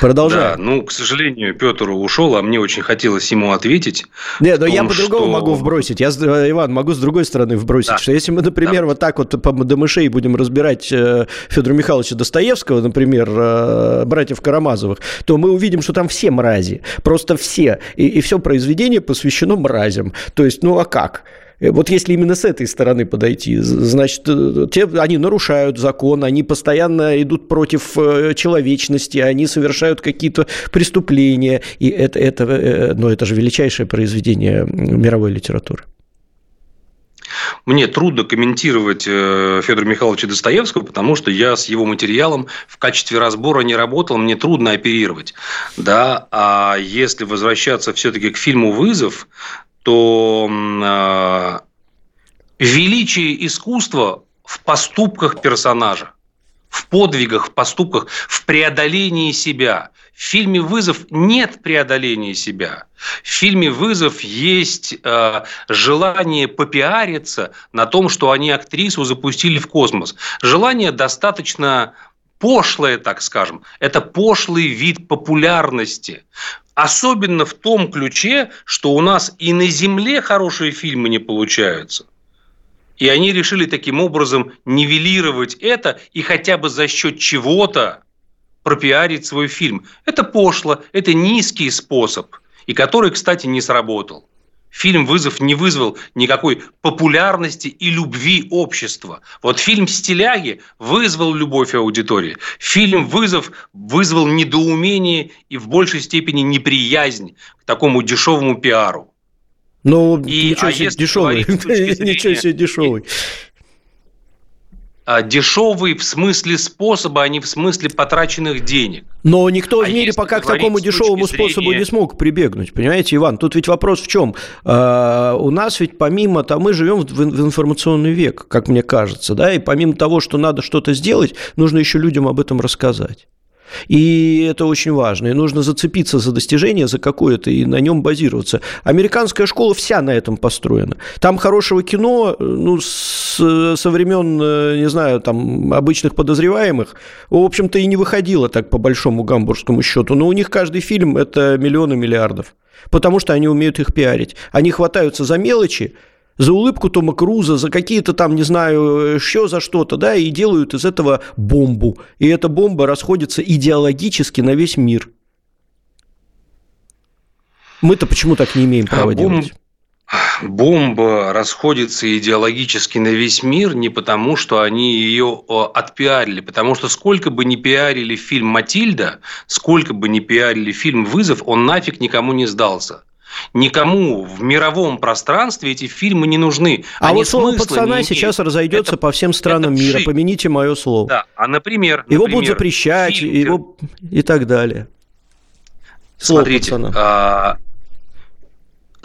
Продолжай. Да, ну, к сожалению, Петр ушел, а мне очень хотелось ему ответить. Нет, но я по-другому что... могу вбросить. Я, Иван, могу с другой стороны вбросить, да. что если мы, например, да. вот так вот по мышей будем разбирать э, Федора Михайловича Достоевского, например, э, братьев Карамазовых, то мы увидим, что там все мрази. Просто все. И, и все произведение посвящено мразям. То есть, ну а как? Э, вот если именно с этой стороны подойти, значит, э, те, они нарушают закон, они постоянно идут против э, человечности, они совершают какие-то преступления, и это, это, ну, это же величайшее произведение мировой литературы. Мне трудно комментировать Федора Михайловича Достоевского, потому что я с его материалом в качестве разбора не работал, мне трудно оперировать. Да? А если возвращаться все-таки к фильму «Вызов», то э, величие искусства в поступках персонажа, в подвигах, в поступках, в преодолении себя. В фильме «Вызов» нет преодоления себя. В фильме «Вызов» есть э, желание попиариться на том, что они актрису запустили в космос. Желание достаточно пошлое, так скажем. Это пошлый вид популярности. Особенно в том ключе, что у нас и на Земле хорошие фильмы не получаются. И они решили таким образом нивелировать это и хотя бы за счет чего-то пропиарить свой фильм. Это пошло, это низкий способ, и который, кстати, не сработал. Фильм «Вызов» не вызвал никакой популярности и любви общества. Вот фильм «Стиляги» вызвал любовь аудитории. Фильм «Вызов» вызвал недоумение и в большей степени неприязнь к такому дешевому пиару. Ну, и, ничего а себе дешевый. Ничего себе дешевый. А, дешевый в смысле способа, а не в смысле потраченных денег. Но никто а в мире пока к такому дешевому зрения... способу не смог прибегнуть. Понимаете, Иван, тут ведь вопрос в чем? А, у нас ведь помимо того, мы живем в, в информационный век, как мне кажется, да, и помимо того, что надо что-то сделать, нужно еще людям об этом рассказать. И это очень важно. И нужно зацепиться за достижение, за какое-то, и на нем базироваться. Американская школа вся на этом построена. Там хорошего кино, ну, с, со времен, э, не знаю, там, обычных подозреваемых, в общем-то, и не выходило так по большому гамбургскому счету. Но у них каждый фильм – это миллионы миллиардов. Потому что они умеют их пиарить. Они хватаются за мелочи, за улыбку Тома Круза, за какие-то там, не знаю, еще за что-то, да, и делают из этого бомбу. И эта бомба расходится идеологически на весь мир. Мы-то почему так не имеем права а бомб... делать? Бомба расходится идеологически на весь мир не потому, что они ее отпиарили, потому что сколько бы ни пиарили фильм «Матильда», сколько бы ни пиарили фильм «Вызов», он нафиг никому не сдался. Никому в мировом пространстве эти фильмы не нужны. А Они вот слово пацана сейчас разойдется это, по всем странам мира. Жить. Помяните мое слово. Да. А например, его например, будут запрещать, фильм, его и так далее. Слово Смотрите, пацана.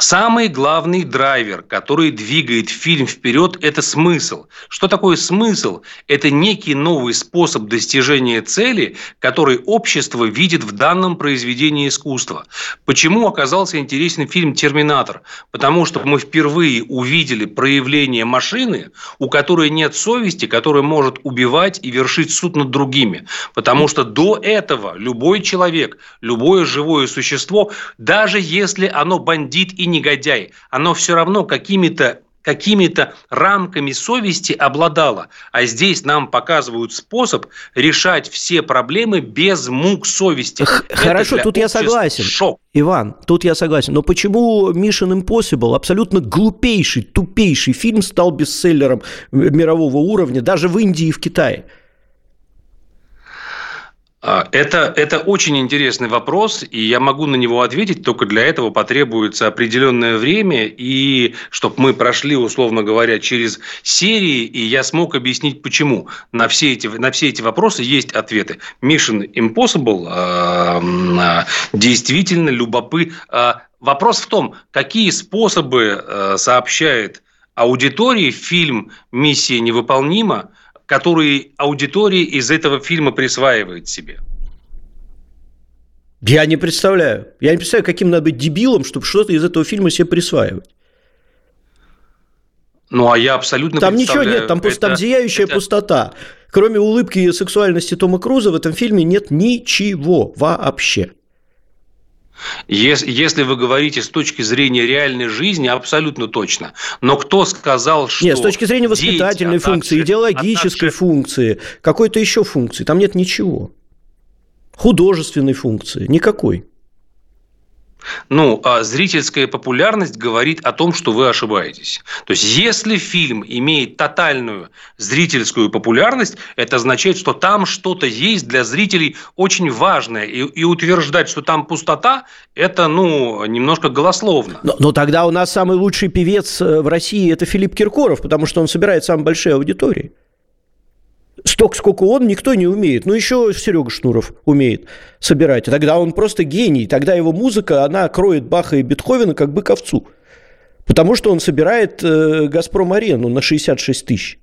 Самый главный драйвер, который двигает фильм вперед, это смысл. Что такое смысл? Это некий новый способ достижения цели, который общество видит в данном произведении искусства. Почему оказался интересен фильм «Терминатор»? Потому что мы впервые увидели проявление машины, у которой нет совести, которая может убивать и вершить суд над другими. Потому что до этого любой человек, любое живое существо, даже если оно бандит и негодяй, оно все равно какими-то какими-то рамками совести обладала. А здесь нам показывают способ решать все проблемы без мук совести. Хорошо, тут я согласен. Шок. Иван, тут я согласен. Но почему Mission Impossible, абсолютно глупейший, тупейший фильм, стал бестселлером мирового уровня даже в Индии и в Китае? А, это, это очень интересный вопрос, и я могу на него ответить, только для этого потребуется определенное время, и чтобы мы прошли, условно говоря, через серии, и я смог объяснить, почему. На все эти, на все эти вопросы есть ответы. Mission Impossible э, действительно любопыт. Вопрос в том, какие способы сообщает аудитории фильм «Миссия невыполнима», которые аудитория из этого фильма присваивает себе? Я не представляю. Я не представляю, каким надо быть дебилом, чтобы что-то из этого фильма себе присваивать. Ну, а я абсолютно Там ничего нет, там, это, там зияющая это... пустота. Кроме улыбки и сексуальности Тома Круза в этом фильме нет ничего вообще. Если вы говорите с точки зрения реальной жизни, абсолютно точно. Но кто сказал, что... Нет, с точки зрения воспитательной дети, функции, также, идеологической а также... функции, какой-то еще функции, там нет ничего. Художественной функции, никакой. Ну, а зрительская популярность говорит о том, что вы ошибаетесь. То есть, если фильм имеет тотальную зрительскую популярность, это означает, что там что-то есть для зрителей очень важное. И, и утверждать, что там пустота, это, ну, немножко голословно. Но, но тогда у нас самый лучший певец э, в России – это Филипп Киркоров, потому что он собирает самые большие аудитории. Столько, сколько он, никто не умеет. Ну, еще Серега Шнуров умеет собирать. Тогда он просто гений. Тогда его музыка, она кроет Баха и Бетховена как бы ковцу. Потому что он собирает э, «Газпром-арену» на 66 тысяч.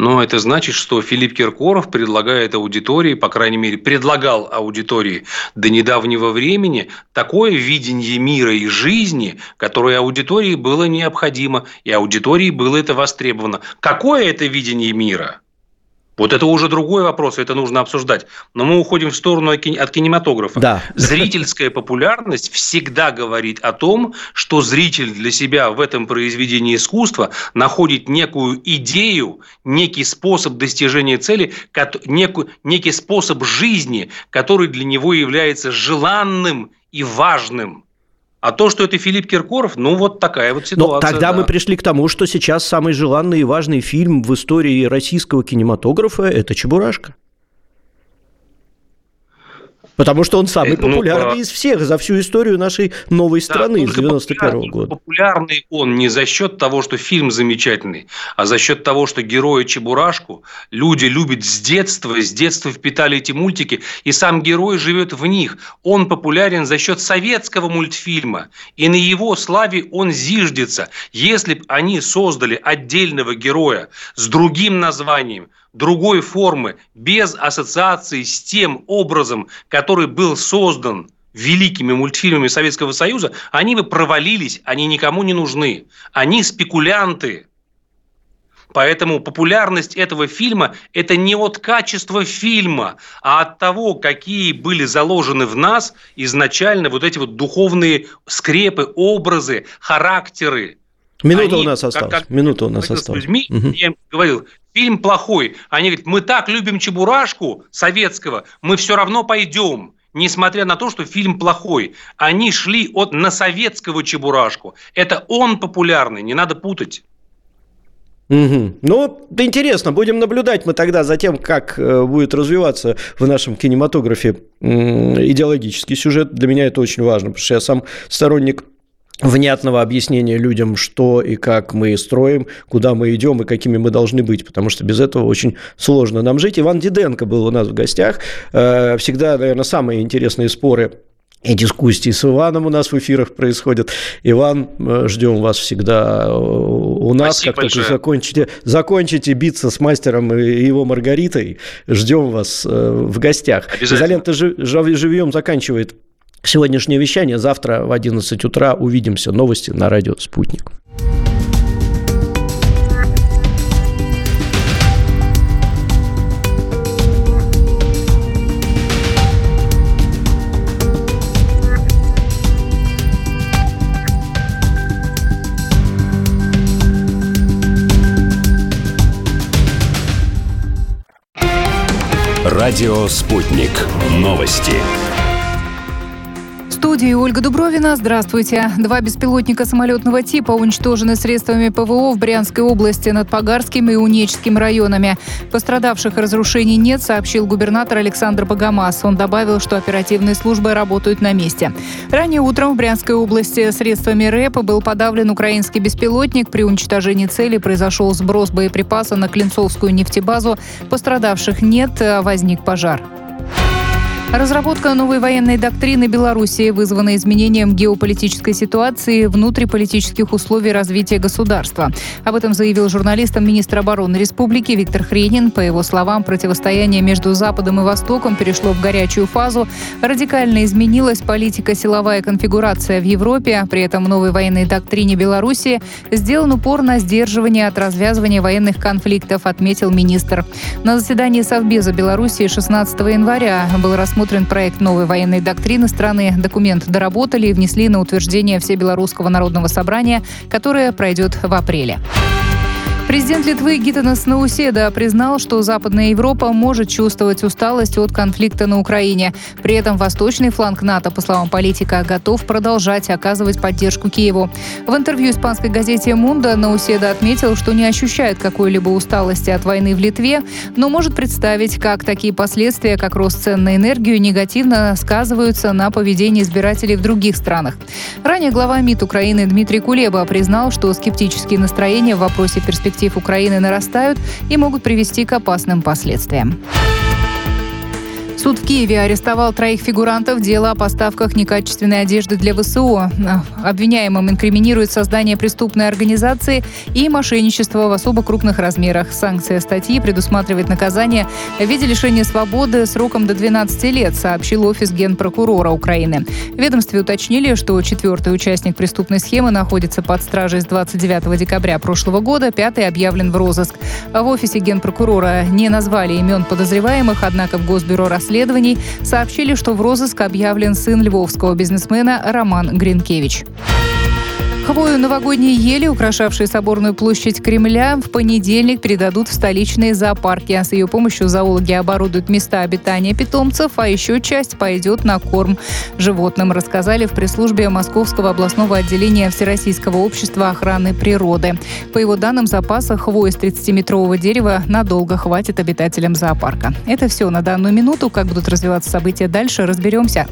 Но это значит, что Филипп Киркоров предлагает аудитории, по крайней мере, предлагал аудитории до недавнего времени такое видение мира и жизни, которое аудитории было необходимо, и аудитории было это востребовано. Какое это видение мира? Вот это уже другой вопрос, это нужно обсуждать. Но мы уходим в сторону от кинематографа. Да. Зрительская популярность всегда говорит о том, что зритель для себя в этом произведении искусства находит некую идею, некий способ достижения цели, некий способ жизни, который для него является желанным и важным. А то, что это Филипп Киркоров, ну вот такая вот ситуация. Но тогда да. мы пришли к тому, что сейчас самый желанный и важный фильм в истории российского кинематографа – это «Чебурашка». Потому что он самый э, ну, популярный ну, из всех за всю историю нашей новой страны да, с 91 -го года. Популярный он не за счет того, что фильм замечательный, а за счет того, что героя Чебурашку люди любят с детства, с детства впитали эти мультики, и сам герой живет в них. Он популярен за счет советского мультфильма, и на его славе он зиждется. Если бы они создали отдельного героя с другим названием, другой формы, без ассоциации с тем образом, который был создан великими мультфильмами Советского Союза, они бы провалились, они никому не нужны. Они спекулянты. Поэтому популярность этого фильма – это не от качества фильма, а от того, какие были заложены в нас изначально вот эти вот духовные скрепы, образы, характеры. Минута Они, у нас осталась. Как, как, Минута у нас осталась. Людьми, угу. Я им говорил, фильм плохой. Они говорят, мы так любим Чебурашку советского, мы все равно пойдем. Несмотря на то, что фильм плохой, они шли от на советского Чебурашку. Это он популярный, не надо путать. Угу. Ну, интересно, будем наблюдать мы тогда за тем, как э, будет развиваться в нашем кинематографе идеологический сюжет. Для меня это очень важно, потому что я сам сторонник внятного объяснения людям, что и как мы строим, куда мы идем и какими мы должны быть, потому что без этого очень сложно нам жить. Иван Диденко был у нас в гостях. Э, всегда, наверное, самые интересные споры и дискуссии с Иваном у нас в эфирах происходят. Иван, э, ждем вас всегда э, у нас. Спасибо как большое. только закончите, закончите биться с мастером и его Маргаритой, ждем вас в гостях. Изолента живьем заканчивает сегодняшнее вещание. Завтра в 11 утра увидимся. Новости на радио «Спутник». Радио «Спутник». Новости студии Ольга Дубровина. Здравствуйте. Два беспилотника самолетного типа уничтожены средствами ПВО в Брянской области над Погарским и Унечским районами. Пострадавших разрушений нет, сообщил губернатор Александр Богомаз. Он добавил, что оперативные службы работают на месте. Ранее утром в Брянской области средствами РЭП был подавлен украинский беспилотник. При уничтожении цели произошел сброс боеприпаса на Клинцовскую нефтебазу. Пострадавших нет, а возник пожар. Разработка новой военной доктрины Белоруссии вызвана изменением геополитической ситуации внутриполитических условий развития государства. Об этом заявил журналистам министр обороны республики Виктор Хренин. По его словам, противостояние между Западом и Востоком перешло в горячую фазу. Радикально изменилась политика силовая конфигурация в Европе. При этом новой военной доктрине Белоруссии сделан упор на сдерживание от развязывания военных конфликтов, отметил министр. На заседании Совбеза Белоруссии 16 января был рассмотрен рассмотрен проект новой военной доктрины страны. Документ доработали и внесли на утверждение Всебелорусского народного собрания, которое пройдет в апреле. Президент Литвы Гитанас Науседа признал, что Западная Европа может чувствовать усталость от конфликта на Украине. При этом восточный фланг НАТО, по словам политика, готов продолжать оказывать поддержку Киеву. В интервью испанской газете «Мунда» Науседа отметил, что не ощущает какой-либо усталости от войны в Литве, но может представить, как такие последствия, как рост цен на энергию, негативно сказываются на поведении избирателей в других странах. Ранее глава МИД Украины Дмитрий Кулеба признал, что скептические настроения в вопросе перспектив перспектив Украины нарастают и могут привести к опасным последствиям. Суд в Киеве арестовал троих фигурантов дела о поставках некачественной одежды для ВСУ. Обвиняемым инкриминирует создание преступной организации и мошенничество в особо крупных размерах. Санкция статьи предусматривает наказание в виде лишения свободы сроком до 12 лет, сообщил офис генпрокурора Украины. В ведомстве уточнили, что четвертый участник преступной схемы находится под стражей с 29 декабря прошлого года, пятый объявлен в розыск. В офисе генпрокурора не назвали имен подозреваемых, однако в Госбюро расследования расследований сообщили, что в розыск объявлен сын львовского бизнесмена Роман Гринкевич. Хвою новогодней ели, украшавшей соборную площадь Кремля, в понедельник передадут в столичные зоопарки. С ее помощью зоологи оборудуют места обитания питомцев, а еще часть пойдет на корм животным, рассказали в пресс-службе Московского областного отделения Всероссийского общества охраны природы. По его данным, запаса хвои с 30-метрового дерева надолго хватит обитателям зоопарка. Это все на данную минуту. Как будут развиваться события дальше, разберемся.